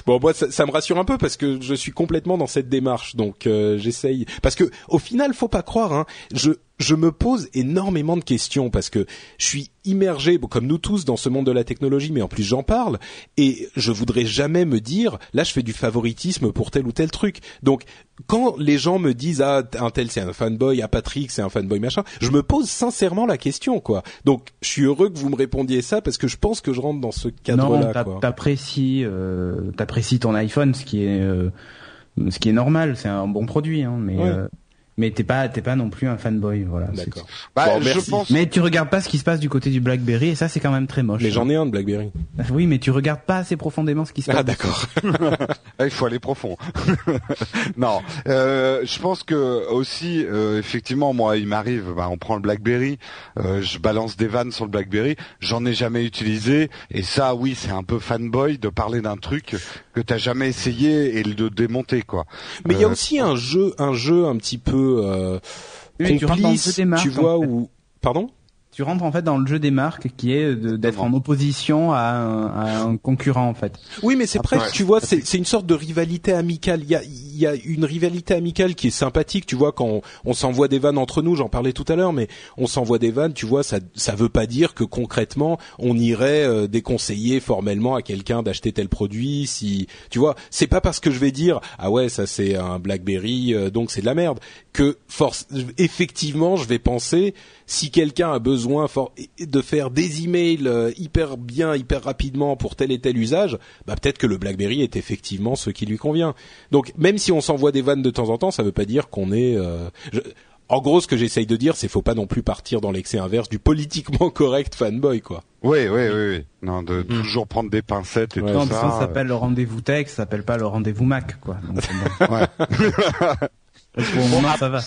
Bon, moi, ça, ça me rassure un peu parce que je suis complètement dans cette démarche, donc euh, j'essaye. Parce que au final, faut pas croire. Hein, je je me pose énormément de questions parce que je suis immergé, bon, comme nous tous, dans ce monde de la technologie, mais en plus j'en parle et je voudrais jamais me dire là, je fais du favoritisme pour tel ou tel truc. Donc, quand les gens me disent ah un tel c'est un fanboy, ah Patrick c'est un fanboy machin, je me pose sincèrement la question quoi. Donc, je suis heureux que vous me répondiez ça parce que je pense que je rentre dans ce non, cadre-là. quoi. t'apprécies euh, t'apprécies ton iPhone, ce qui est euh, ce qui est normal. C'est un bon produit, hein, mais Ouais. euh, mais t'es pas t'es pas non plus un fanboy, voilà. D'accord. Bah, Bon, je merci. pense. Mais tu regardes pas ce qui se passe du côté du BlackBerry et ça c'est quand même très moche. Mais j'en ai un de BlackBerry. Oui, mais tu regardes pas assez profondément ce qui se passe. Ah d'accord. Ah, il faut aller profond. non, euh, je pense que aussi, euh, effectivement, moi, il m'arrive, bah, on prend le BlackBerry, euh, je balance des vannes sur le BlackBerry, j'en ai jamais utilisé, et ça, oui, c'est un peu fanboy de parler d'un truc que t'as jamais essayé et de démonter, quoi. Mais il y a Euh, aussi un jeu, un jeu un petit peu euh, tu complice, tu vois en fait. où pardon? Tu rentres en fait dans le jeu des marques qui est d'être en opposition à un, à un concurrent en fait. Oui, mais c'est presque, ouais. tu vois, c'est c'est une sorte de rivalité amicale. Il y a, il y a une rivalité amicale qui est sympathique, tu vois, quand on, on s'envoie des vannes entre nous. J'en parlais tout à l'heure, mais on s'envoie des vannes, tu vois, ça ça veut pas dire que concrètement on irait euh, déconseiller formellement à quelqu'un d'acheter tel produit. Si tu vois, c'est pas parce que je vais dire ah ouais ça c'est un BlackBerry euh, donc c'est de la merde que force effectivement je vais penser si quelqu'un a besoin for- de faire des emails euh, hyper bien, hyper rapidement pour tel et tel usage, bah peut-être que le BlackBerry est effectivement ce qui lui convient. Donc même si on s'envoie des vannes de temps en temps, ça veut pas dire qu'on est. euh, je- En gros, ce que j'essaye de dire, c'est faut pas non plus partir dans l'excès inverse du politiquement correct fanboy, quoi. Oui, oui, oui, oui. Non, de toujours prendre des pincettes et Ouais, Non, tout parce ça. que ça s'appelle le rendez-vous tech, ça s'appelle pas le rendez-vous Mac quoi. Donc. Ouais. Le moment, ça va.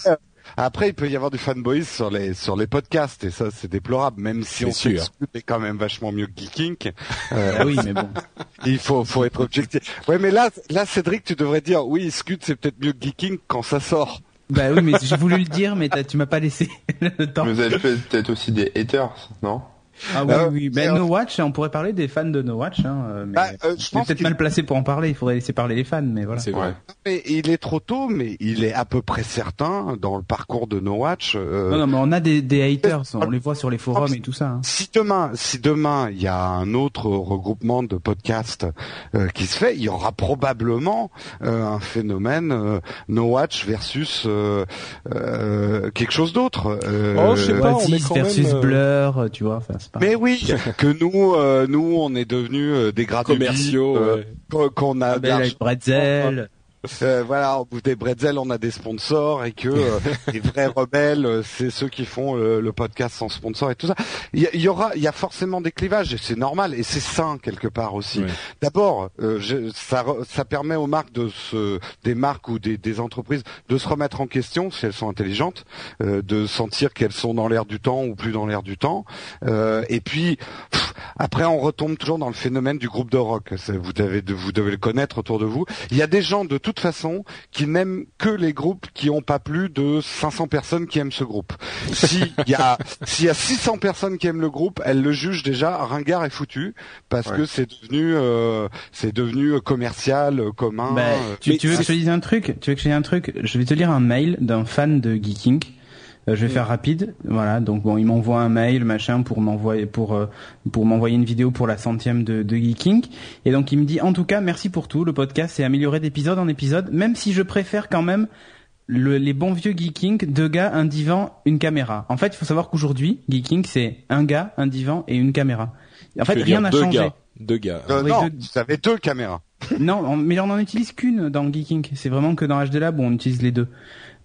Après, il peut y avoir du fanboy sur les sur les podcasts et ça c'est déplorable. Même si on sait sûr. est quand même vachement mieux que Geeking, euh, oui, mais bon. il faut faut être objectif. Ouais, mais là là Cédric, tu devrais dire oui, Scoot c'est peut-être mieux que Geeking quand ça sort. Bah oui, mais j'ai voulu le dire, mais t'as- tu m'as pas laissé le temps. Mais vous avez fait peut-être aussi des haters, non? Ah oui, Euh, oui. Mais c'est- No Watch, on pourrait parler des fans de No Watch. Hein, euh, mais Bah, euh, je on est pense peut-être mal placé pour en parler. Il faudrait laisser parler les fans, mais voilà. C'est vrai. Mais il est trop tôt, mais il est à peu près certain dans le parcours de No Watch. euh, Non, non, mais on a des, des haters. On les voit sur les forums et tout ça. hein. Si demain, si demain il y a un autre regroupement de podcasts euh, qui se fait, il y aura probablement euh, un phénomène euh, No Watch versus euh, euh, quelque chose d'autre. Euh, Oh, je sais pas, on est Oasis quand versus même, Blur, tu vois. Enfin, pas. mais oui, que nous, euh, nous, on est devenus euh, des gradés Commerciaux, ouais. qu'on a avec Bretzel. Euh, voilà, au bout des bretzels, on a des sponsors et que euh, les vrais rebelles, euh, c'est ceux qui font euh, le podcast sans sponsor et tout ça. Il y, aura, il y a forcément des clivages et c'est normal et c'est sain quelque part aussi. D'abord, euh, ça, ça permet aux marques de se, des marques ou des, des entreprises de se remettre en question si elles sont intelligentes, euh, de sentir qu'elles sont dans l'air du temps ou plus dans l'air du temps. Euh, et puis pff, après, on retombe toujours dans le phénomène du groupe de rock. Vous devez, vous devez le connaître autour de vous. Il y a des gens de toute façon qui n'aiment que les groupes qui ont pas plus de 500 personnes qui aiment ce groupe. Si il y a, s'il y a 600 personnes qui aiment le groupe, elles le jugent déjà ringard et foutu parce Ouais. que c'est devenu, euh, c'est devenu euh, commercial, euh, commun. Bah, tu, tu veux que je te dise un truc? Tu veux que je te dise un truc? Je vais te lire un mail d'un fan de Geeking. Euh, je vais faire rapide, voilà. Donc bon, il m'envoie un mail, machin, pour m'envoyer pour euh, pour m'envoyer une vidéo pour la centième de, de Geeking. Et donc il me dit en tout cas merci pour tout. Le podcast s'est amélioré d'épisode en épisode, même si je préfère quand même le- les bons vieux Geeking, deux gars, un divan, une caméra. En fait, il faut savoir qu'aujourd'hui, Geeking, c'est un gars, un divan et une caméra. En fait, rien n'a deux changé. Gars, deux gars. euh, oui, non, deux- vous avez deux caméras. Non, on- mais on n'en utilise qu'une dans Geeking. C'est vraiment que dans HD Lab où on utilise les deux.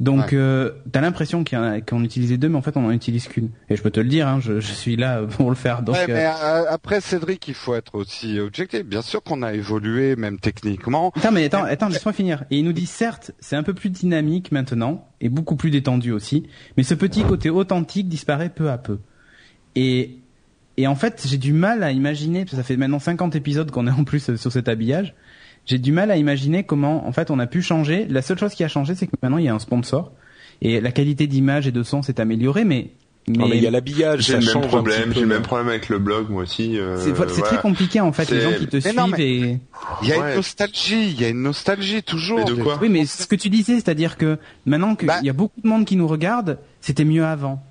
Donc, Ouais. euh, t'as l'impression qu'on utilise les deux, mais en fait, on en utilise qu'une. Et je peux te le dire, hein, je, je suis là pour le faire. Donc, Ouais, euh, mais euh, après Cédric, il faut être aussi objectif. Bien sûr qu'on a évolué, même techniquement. Attends, mais attends, attends, laisse-moi finir. Et il nous dit certes, c'est un peu plus dynamique maintenant et beaucoup plus détendu aussi, mais ce petit côté authentique disparaît peu à peu. Et et en fait, j'ai du mal à imaginer, parce que ça fait maintenant 50 épisodes qu'on est en plus euh, sur cet habillage. J'ai du mal à imaginer comment, en fait, on a pu changer. La seule chose qui a changé, c'est que maintenant il y a un sponsor et la qualité d'image et de son s'est améliorée, mais mais, Non, mais il y a l'habillage, J'ai ça le même problème, j'ai le même problème avec le blog moi aussi. euh, c'est voilà. très compliqué en fait, les gens qui te Mais suivent non, mais- et Il y a Ouais. une nostalgie, il y a une nostalgie toujours. Mais de quoi Oui, mais ce que tu disais, c'est-à-dire que maintenant qu'il Bah- y a beaucoup de monde qui nous regarde, c'était mieux avant.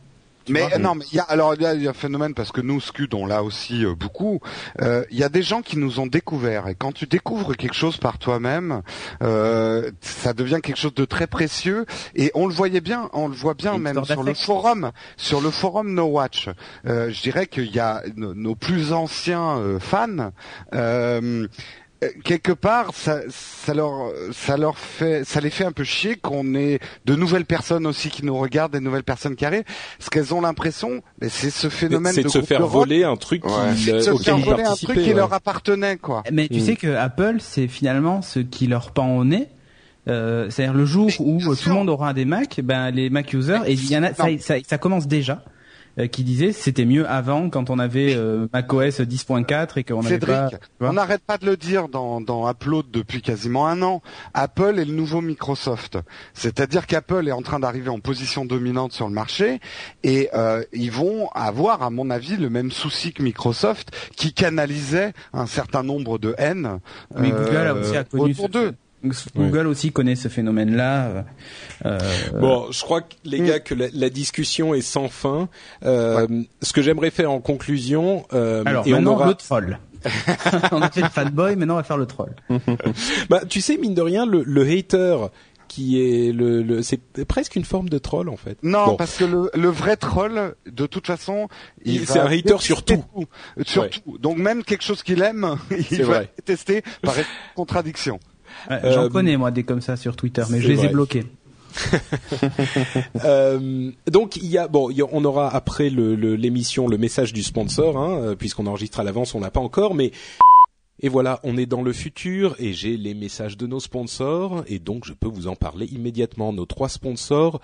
Mais vois non, mais il y a alors il y y a un phénomène parce que nous Scud on l'a aussi euh, beaucoup. Euh, Il y a des gens qui nous ont découvert et quand tu découvres quelque chose par toi-même, euh, ça devient quelque chose de très précieux et on le voyait bien, on le voit bien même sur le forum, sur le forum No Watch. Euh, je dirais qu'il y a nos, nos plus anciens euh, fans. Euh, quelque part, ça, ça leur, ça leur fait, ça les fait un peu chier qu'on ait de nouvelles personnes aussi qui nous regardent, des nouvelles personnes qui arrivent, parce qu'elles ont l'impression, mais c'est ce phénomène de se faire voler un truc Ouais. qui- de se auquel faire ils voler un participaient. truc qui ouais. leur appartenait, quoi. Mais tu Mm. sais que Apple, c'est finalement ce qui leur pend au nez. Euh, C'est-à-dire le jour où tout le monde aura des Mac, ben les Mac users, et il y en a, ça, ça, ça commence déjà, qui disaient c'était mieux avant quand on avait euh, macOS 10.4 et qu'on avait Cédric, pas. on n'arrête pas de le dire dans, dans Upload depuis quasiment un an. Apple est le nouveau Microsoft. C'est-à-dire qu'Apple est en train d'arriver en position dominante sur le marché et euh, ils vont avoir, à mon avis, le même souci que Microsoft qui canalisait un certain nombre de haine Mais Google a euh, aussi a connu autour d'eux. Google aussi connaît ce phénomène-là. euh, euh, Bon, je crois que les Mm. gars que la, la discussion est sans fin. Euh, Ce que j'aimerais faire en conclusion, euh, Alors et on maintenant aura, le troll. on a fait le fanboy, maintenant on va faire le troll. bah, tu sais mine de rien, le, le hater qui est le, le c'est presque une forme de troll en fait. Non, Bon. parce que le, le vrai troll, de toute façon, il Il- c'est un hater sur détester tout. Sur Ouais. tout. Donc même quelque chose qu'il aime, il va vrai. tester par contradiction. Ouais, J'en Euh, connais moi des comme ça sur Twitter, mais je les ai bloqués. Euh, donc il y a bon, il y a- on aura après le- le- l'émission le, message du sponsor, hein, euh, puisqu'on enregistre à l'avance, on l'a pas encore, mais et voilà, on est dans le futur et j'ai les messages de nos sponsors et donc je peux vous en parler immédiatement. Nos trois sponsors,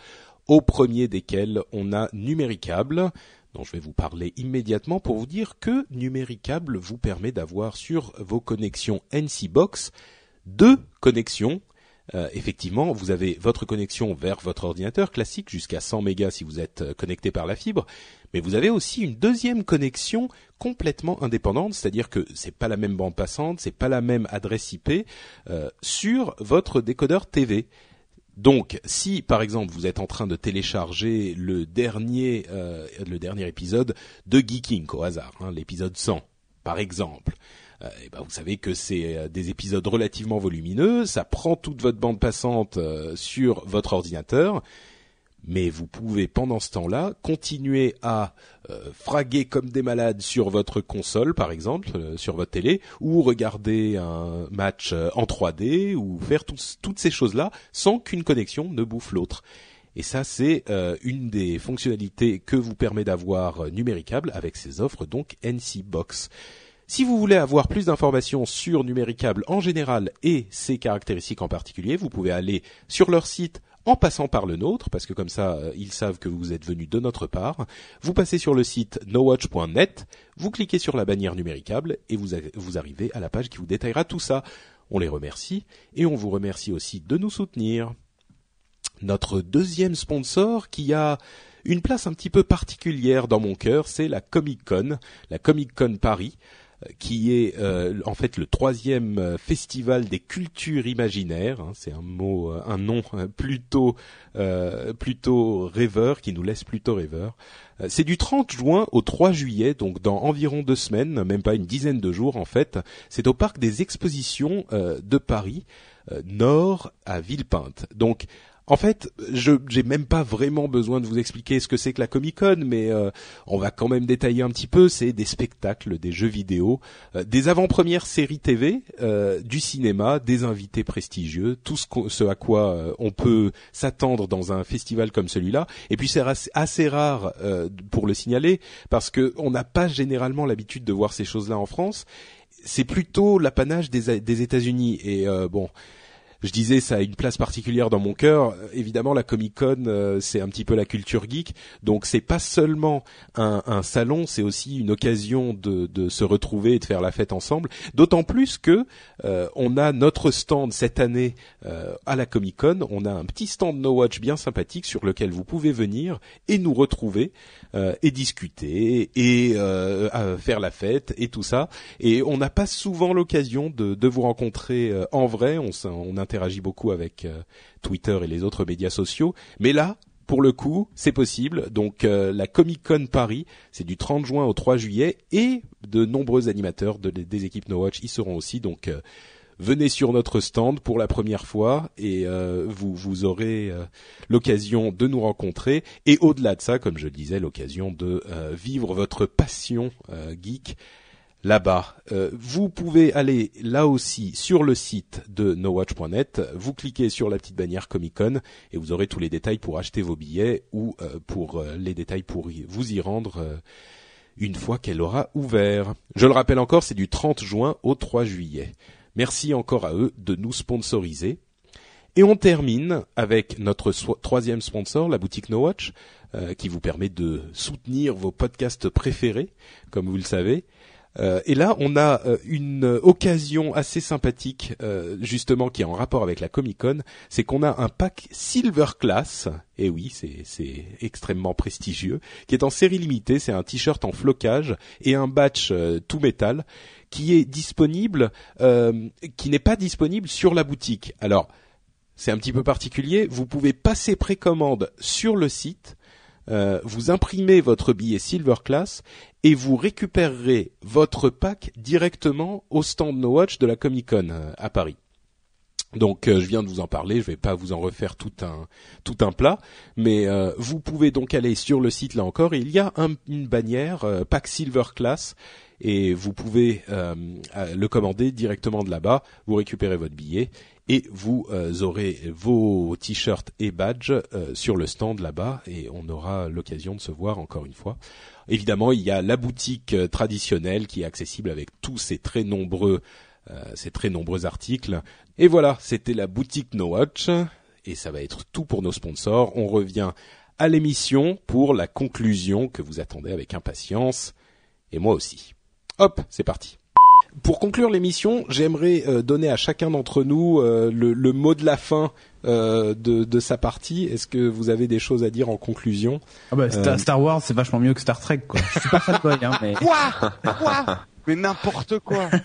au premier desquels on a Numéricable, dont je vais vous parler immédiatement pour vous dire que Numéricable vous permet d'avoir sur vos connexions NC Box deux connexions euh, effectivement, vous avez votre connexion vers votre ordinateur classique jusqu'à 100 mégas si vous êtes euh, connecté par la fibre, mais vous avez aussi une deuxième connexion complètement indépendante, c'est-à-dire que c'est pas la même bande passante, c'est pas la même adresse IP euh, sur votre décodeur TV. Donc, si par exemple vous êtes en train de télécharger le dernier le dernier épisode de Geeking au hasard, hein, l'épisode 100 par exemple, euh, ben, vous savez que c'est euh, des épisodes relativement volumineux, ça prend toute votre bande passante euh, sur votre ordinateur, mais vous pouvez pendant ce temps-là continuer à fraguer comme des malades sur votre console, par exemple, sur votre télé, ou regarder un match en 3D, ou faire toutes ces choses-là sans qu'une connexion ne bouffe l'autre. Et ça, c'est une des fonctionnalités que vous permet d'avoir Numéricable avec ses offres donc NC Box. Si vous voulez avoir plus d'informations sur Numéricable en général et ses caractéristiques en particulier, vous pouvez aller sur leur site en passant par le nôtre, parce que comme ça, euh, ils savent que vous êtes venu de notre part. Vous passez sur le site nowatch.net, vous cliquez sur la bannière numéricable et vous, vous arrivez à la page qui vous détaillera tout ça. On les remercie et on vous remercie aussi de nous soutenir. Notre deuxième sponsor qui a une place un petit peu particulière dans mon cœur, c'est la Comic Con, la Comic Con Paris qui est euh, en fait le troisième euh, festival des cultures imaginaires. Hein, c'est un mot, euh, un nom plutôt plutôt rêveur qui nous laisse plutôt rêveur. C'est du 30 juin au 3 juillet, donc dans environ deux semaines, même pas une dizaine de jours en fait. C'est au parc des expositions de Paris, nord à Villepinte. Donc en fait, je j'ai même pas vraiment besoin de vous expliquer ce que c'est que la Comic Con, mais euh, on va quand même détailler un petit peu. C'est des spectacles, des jeux vidéo, euh, des avant-premières séries TV, euh, du cinéma, des invités prestigieux, tout ce, ce à quoi on peut s'attendre dans un festival comme celui-là. Et puis c'est assez, rare pour le signaler parce que on n'a pas généralement l'habitude de voir ces choses-là en France. C'est plutôt l'apanage des, des États-Unis et bon je disais ça a une place particulière dans mon cœur. Évidemment, la Comic Con, euh, c'est un petit peu la culture geek, donc c'est pas seulement un, salon, c'est aussi une occasion de, de, se retrouver et de faire la fête ensemble. D'autant plus que euh, on a notre stand cette année euh, à la Comic Con. On a un petit stand No Watch bien sympathique sur lequel vous pouvez venir et nous retrouver et discuter et faire la fête et tout ça. Et on n'a pas souvent l'occasion de, de, vous rencontrer en vrai. On, on interagit beaucoup avec euh, Twitter et les autres médias sociaux. Mais là, pour le coup, c'est possible. Donc euh, la Comic Con Paris, c'est du 30 juin au 3 juillet et de nombreux animateurs des équipes No Watch y seront aussi. Donc euh, venez sur notre stand pour la première fois et vous vous aurez l'occasion de nous rencontrer et au-delà de ça, comme je le disais, l'occasion de vivre votre passion geek là-bas. Euh, vous pouvez aller là aussi sur le site de nowatch.net, vous cliquez sur la petite bannière Comic Con et vous aurez tous les détails pour acheter vos billets ou euh, pour euh, les détails pour vous y rendre une fois qu'elle aura ouvert. Je le rappelle encore, c'est du 30 juin au 3 juillet. Merci encore à eux de nous sponsoriser. Et on termine avec notre troisième sponsor, la boutique NoWatch, qui vous permet de soutenir vos podcasts préférés, comme vous le savez. Euh, et là, on a euh, une occasion assez sympathique, euh, justement, qui est en rapport avec la Comic Con, c'est qu'on a un pack Silver Class, et oui, c'est extrêmement prestigieux, qui est en série limitée, c'est un t-shirt en flocage et un batch tout métal, qui est disponible, qui n'est pas disponible sur la boutique. Alors, c'est un petit peu particulier, vous pouvez passer précommande sur le site, euh, vous imprimez votre billet Silver Class et vous récupérerez votre pack directement au stand No Watch de la Comic Con euh, à Paris. Donc euh, je viens de vous en parler, je vais pas vous en refaire tout un tout un plat, mais vous pouvez donc aller sur le site là encore. il y a une bannière pack Silver Class et vous pouvez le commander directement de là-bas. Vous récupérez votre billet et vous euh, aurez vos t-shirts et badges euh, sur le stand là-bas et on aura l'occasion de se voir encore une fois. Évidemment, il y a la boutique euh, traditionnelle qui est accessible avec tous ces très nombreux ces très nombreux articles. Et voilà, c'était la boutique No Watch et ça va être tout pour nos sponsors. On revient à l'émission pour la conclusion que vous attendez avec impatience et moi aussi. Hop, c'est parti. pour conclure l'émission, j'aimerais euh, donner à chacun d'entre nous euh, le, le mot de la fin euh, de, de sa partie. Est-ce que vous avez des choses à dire en conclusion? Ah bah, Star, Star Wars, c'est vachement mieux que Star Trek, quoi. Je suis pas fanboy, hein, mais... Quoi? Quoi? Mais n'importe quoi.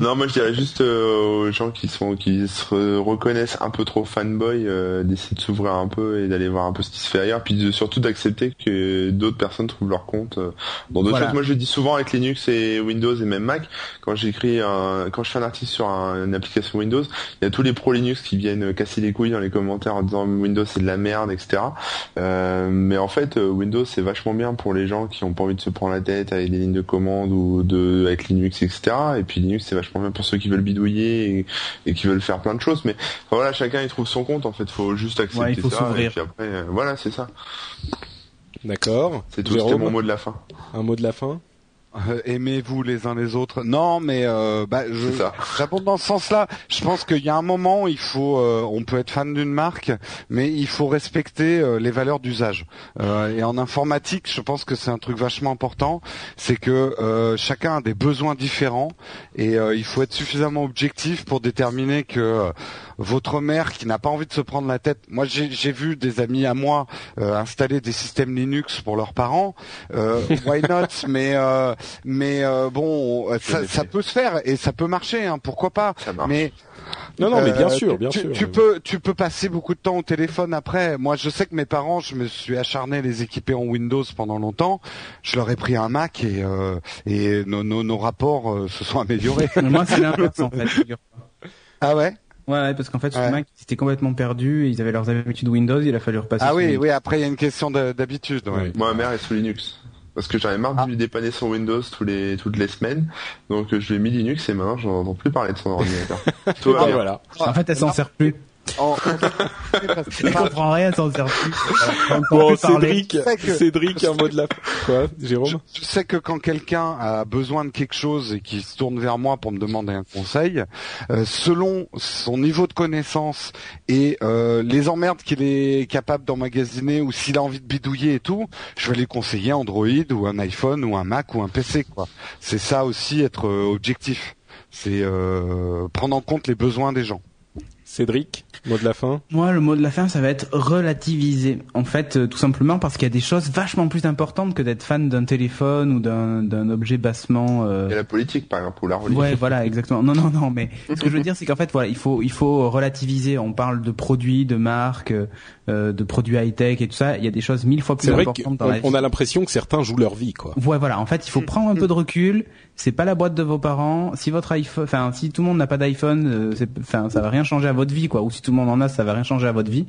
Non, moi je dirais juste euh, aux gens qui sont qui se reconnaissent un peu trop fanboy, euh, d'essayer de s'ouvrir un peu et d'aller voir un peu ce qui se fait ailleurs, puis de- surtout d'accepter que d'autres personnes trouvent leur compte euh, dans d'autres Voilà. choses. Moi je le dis souvent avec Linux et Windows et même Mac, quand j'écris un, quand je fais un article sur un- une application Windows, il y a tous les pro Linux qui viennent casser les couilles dans les commentaires en disant Windows c'est de la merde, etc. Euh, mais en fait Windows c'est vachement bien pour les gens qui ont pas envie de se prendre la tête avec des lignes de commande ou de avec Linux etc. Et puis Linux c'est vachement bien pour ceux qui veulent bidouiller et, et qui veulent faire plein de choses. Mais enfin, voilà chacun il trouve son compte en fait. Faut juste accepter Ouais, il faut ça. Et puis après euh, voilà c'est ça. D'accord. C'est tout. C'était mon mot de la fin. un mot de la fin? Aimez-vous les uns les autres. Non, mais euh, bah, je réponds dans ce sens-là. Je pense qu'il y a un moment, il faut, euh, on peut être fan d'une marque, mais il faut respecter euh, les valeurs d'usage. Euh, et en informatique, je pense que c'est un truc vachement important, c'est que euh, chacun a des besoins différents et euh, il faut être suffisamment objectif pour déterminer que euh, votre mère qui n'a pas envie de se prendre la tête. Moi, j'ai j'ai vu des amis à moi euh, installer des systèmes Linux pour leurs parents. Euh, why not? Mais euh, mais euh, bon, ça, ça peut se faire et ça peut marcher. Hein, pourquoi pas Ça marche. Mais Non, non, mais bien euh, sûr, tu- bien tu, sûr. Tu peux, tu peux passer beaucoup de temps au téléphone après. Moi, je sais que mes parents, je me suis acharné à les équiper en Windows pendant longtemps. Je leur ai pris un Mac et euh, et nos, nos, nos rapports euh, se sont améliorés. Moi, c'est l'inverse, en fait. ah ouais? Ouais, ouais, parce qu'en fait, sur Ouais. Mac, ils étaient complètement perdus, et ils avaient leurs habitudes Windows, il a fallu repasser Ah sur oui, Linux. oui. Après, il y a une question de- d'habitude. ouais. Oui. Moi, ma mère est sous Linux. Parce que j'en ai marre de Ah. lui dépanner sur Windows tous les, toutes les semaines. Donc, je lui ai mis Linux et maintenant, j'en entends plus parler de son ordinateur. Tout Ah, voilà. En fait, elle s'en sert plus. En- Elle comprend rien, Bon, plus parler. Cédric, que- Cédric, un mot de la fin. Quoi, Jérôme Je, je sais que quand quelqu'un a besoin de quelque chose et qui se tourne vers moi pour me demander un conseil, euh, selon son niveau de connaissance et euh, les emmerdes qu'il est capable d'emmagasiner ou s'il a envie de bidouiller et tout, je vais lui conseiller Android ou un iPhone ou un Mac ou un PC. quoi. C'est ça aussi être euh, objectif. C'est euh, prendre en compte les besoins des gens. Cédric, mot de la fin Moi, le mot de la fin, ça va être relativiser. En fait, euh, tout simplement parce qu'il y a des choses vachement plus importantes que d'être fan d'un téléphone ou d'un d'un objet bassement. euh, Et la politique, par exemple, ou la religion. Ouais, voilà, exactement. Non, non, non, mais ce que je veux dire, c'est qu'en fait, voilà, il faut, il faut relativiser. On parle de produits, de marques, euh, de produits high tech et tout ça. Il y a des choses mille fois plus C'est vrai importantes dans la vie. qu'on on a l'impression que certains jouent leur vie, quoi. Ouais, voilà. En fait, il faut prendre un peu de recul. C'est pas la boîte de vos parents. Si votre iPhone, enfin, si tout le monde n'a pas d'iPhone, euh, c'est, enfin, ça va rien changer à votre vie, quoi. Ou si tout le monde en a, ça va rien changer à votre vie.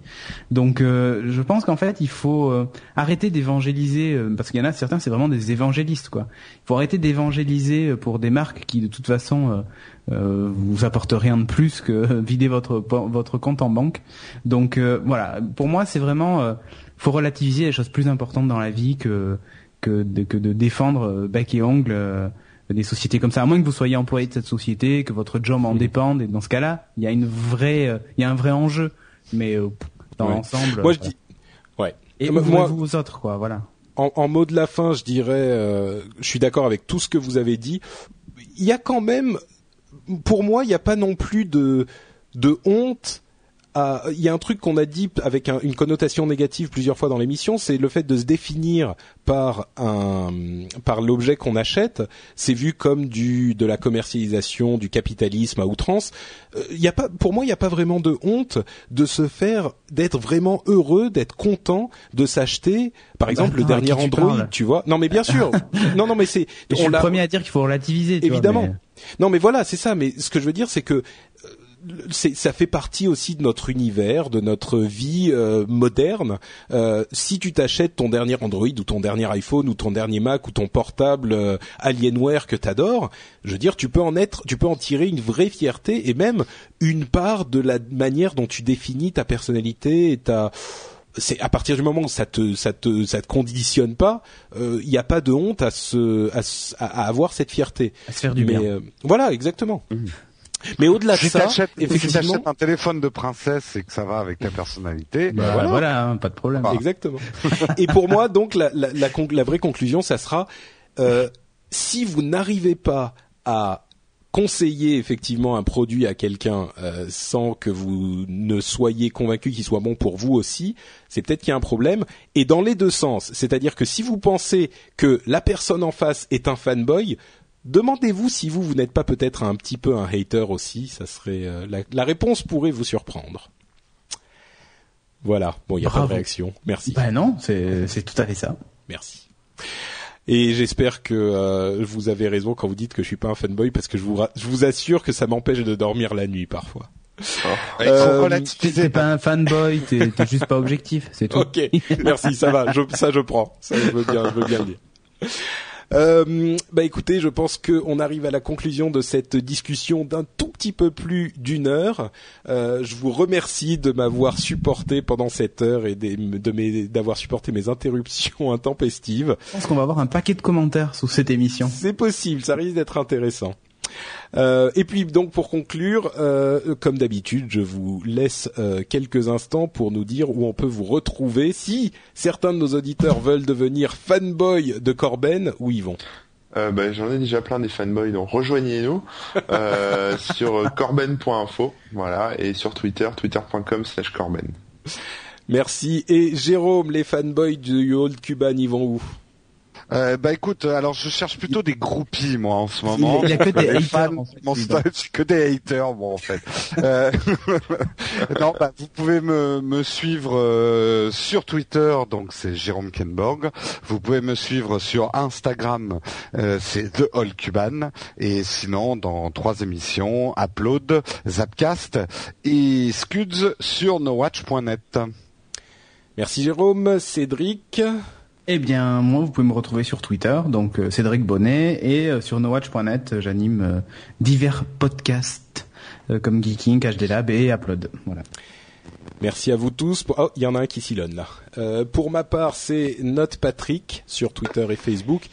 Donc, euh, je pense qu'en fait, il faut euh, arrêter d'évangéliser, euh, parce qu'il y en a certains, c'est vraiment des évangélistes, quoi. Il faut arrêter d'évangéliser euh, pour des marques qui, de toute façon, euh, vous apportent rien de plus que vider votre votre compte en banque. Donc, euh, voilà. Pour moi, c'est vraiment, euh, faut relativiser les choses plus importantes dans la vie que que de, que de défendre euh, bec et ongle des sociétés comme ça. À moins que vous soyez employé de cette société, que votre job en dépende. Et dans ce cas-là, il y a une vraie, il y a un vrai enjeu. Mais dans Ouais. l'ensemble. Moi, je dis, ouais. Et moi- aux autres, quoi. Voilà. en, en mot de la fin, je dirais, euh, je suis d'accord avec tout ce que vous avez dit. Il y a quand même, pour moi, il n'y a pas non plus de de honte. À- Il y a un truc qu'on a dit avec un- une connotation négative plusieurs fois dans l'émission, c'est le fait de se définir par un par l'objet qu'on achète. C'est vu comme du de la commercialisation, du capitalisme à outrance. Euh, Il y a pas, pour moi, il n'y a pas vraiment de honte de se faire, d'être vraiment heureux, d'être content de s'acheter, par Bah, exemple, le dernier tu Android, parles tu vois. Non, mais bien sûr. non, non, mais c'est. Je suis on le premier à dire qu'il faut relativiser. tu vois, Évidemment. mais- Non, mais voilà, c'est ça. Mais ce que je veux dire, c'est que ça fait partie aussi de notre univers, de notre vie euh, moderne. Euh, si tu t'achètes ton dernier Android ou ton dernier iPhone ou ton dernier Mac ou ton portable euh, Alienware que t'adores, je veux dire, tu peux en être, tu peux en tirer une vraie fierté et même une part de la manière dont tu définis ta personnalité et ta c'est à partir du moment où ça te ça te ça te conditionne pas, euh, il n'y a pas de honte à se à, avoir cette fierté. À se faire du Mais bien. euh, voilà, exactement. Mais au-delà de Si ça, t'achètes si effectivement, t'achètes un téléphone de princesse et que ça va avec ta personnalité, Bah, voilà. voilà, hein, pas de problème. exactement. Et pour moi, donc la la, la, conc- la vraie conclusion, ça sera euh, si vous n'arrivez pas à conseiller effectivement un produit à quelqu'un euh, sans que vous ne soyez convaincu qu'il soit bon pour vous aussi, c'est peut-être qu'il y a un problème. Et dans les deux sens, c'est-à-dire que si vous pensez que la personne en face est un fanboy, demandez-vous si vous vous n'êtes pas peut-être un petit peu un hater aussi. Ça serait euh, la, la réponse pourrait vous surprendre. Voilà. Bon, il n'y a pas de réaction. Merci. Bah non, c'est tout à fait ça. Merci. Et j'espère que euh, vous avez raison quand vous dites que je suis pas un fanboy parce que je vous, ra- je vous assure que ça m'empêche de dormir la nuit parfois. Faut Euh. T'es pas un fanboy, t'es t'es juste pas objectif, c'est tout. Ok, merci, ça va, je, ça je prends, ça je veux bien, je veux bien le dire. Euh, bah écoutez, je pense qu'on arrive à la conclusion de cette discussion d'un tout petit peu plus d'une heure. Euh, je vous remercie de m'avoir supporté pendant cette heure et des- de mes- d'avoir supporté mes interruptions intempestives. Je pense qu'on va avoir un paquet de commentaires sous cette émission. C'est possible, ça risque d'être intéressant. Euh, et puis donc pour conclure, euh, comme d'habitude, je vous laisse euh, quelques instants pour nous dire où on peut vous retrouver. Si certains de nos auditeurs veulent devenir fanboy de Corben, où ils vont? Euh, bah, J'en ai déjà plein des fanboys, donc rejoignez-nous sur corben.info, voilà, et sur Twitter, twitter.com slash corben. Merci. Et Jérôme, les fanboys du Old Cuban, ils vont où? Euh, bah écoute, alors je cherche plutôt des groupies moi en ce moment. Il y a que des Les haters, fans, en fait, mon lui, style, c'est que des haters, bon en fait. Euh, non, bah, vous pouvez me, me suivre euh, sur Twitter, donc c'est Jérôme Kenborg. Vous pouvez me suivre sur Instagram, euh, c'est The All Cuban. Et sinon, dans trois émissions, Upload, Zapcast et Scuds sur nowatch.net. Merci Jérôme. Cédric? Eh bien, moi, vous pouvez me retrouver sur Twitter, donc euh, Cédric Bonnet, et euh, sur nowatch.net, euh, j'anime divers podcasts comme Geeking, HD Lab et Upload. Voilà. Merci à vous tous. Oh, il y en a un qui s'ilonne là. Pour ma part, c'est Note Patrick sur Twitter et Facebook.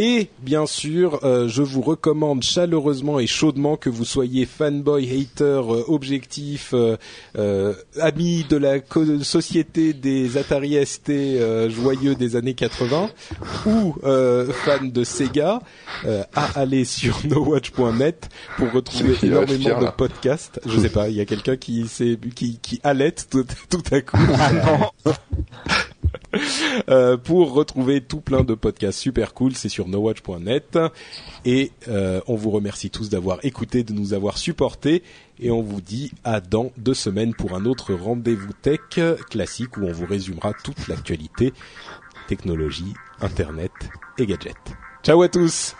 Et bien sûr, euh, je vous recommande chaleureusement et chaudement que vous soyez fanboy, hater, euh, objectif, euh, euh, ami de la co- société des Atari ST euh, joyeux des années 80 ou euh, fan de Sega, euh, à aller sur nowatch.net pour retrouver qui, énormément de là podcasts. Je sais pas, il y a quelqu'un qui, s'est- qui, qui halète tout, tout à coup. Euh, pour retrouver tout plein de podcasts super cool, c'est sur nowatch.net. Et euh, on vous remercie tous d'avoir écouté, de nous avoir supportés. Et on vous dit à dans deux semaines pour un autre rendez-vous tech classique où on vous résumera toute l'actualité technologie, internet et gadgets. Ciao à tous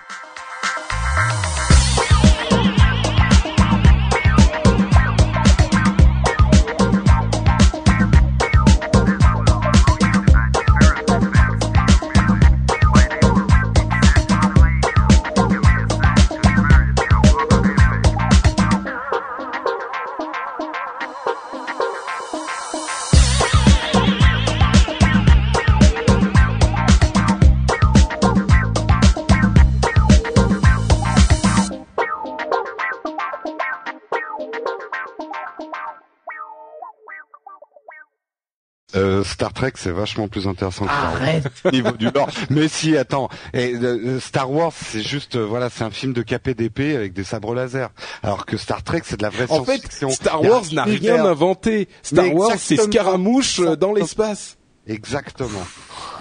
Star Trek, c'est vachement plus intéressant que Star Wars. Arrête niveau du lore. Mais si, attends. Et, euh, Star Wars, c'est juste, euh, voilà, c'est un film de KPDP avec des sabres laser. Alors que Star Trek, c'est de la vraie En fait, science-fiction. Star Wars n'a rien inventé. Star Wars, c'est. Scaramouche euh, dans l'espace. Exactement.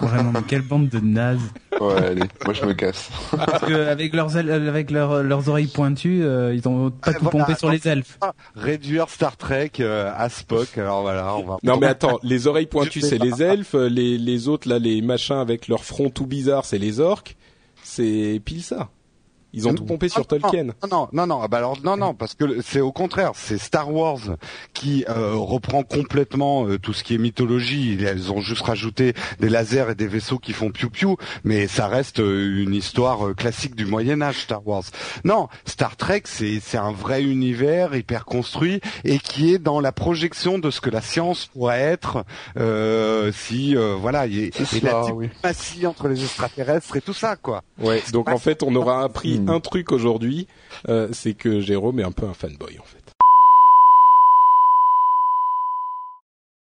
Vraiment, mais quelle bande de nazes. Ouais, allez, moi je me casse. Parce que avec leurs ailes- avec leurs leurs oreilles pointues, euh, ils ont pas Ouais, tout voilà, pompé sur les elfes. Ah, Réduire Star Trek euh, à Spock. Alors voilà, on va. Non mais attends, les oreilles pointues c'est les elfes, les, les autres là, les machins avec leur front tout bizarre c'est les orques. C'est pile ça. Ils ont tout pompé sur Non, Tolkien. Non, non, non, non. Ah bah alors non, non, parce que c'est au contraire, c'est Star Wars qui euh, reprend complètement euh, tout ce qui est mythologie. Ils- Elles ont juste rajouté des lasers et des vaisseaux qui font piou piou, mais ça reste euh, une histoire euh, classique du Moyen Âge, Star Wars. Non, Star Trek, c'est c'est un vrai univers hyper construit et qui est dans la projection de ce que la science pourrait être euh, si euh, voilà, il y a- la diplomatie entre les extraterrestres et tout ça quoi. Ouais. Donc en fait on aura appris. Un truc aujourd'hui, euh, c'est que Jérôme est un peu un fanboy en fait.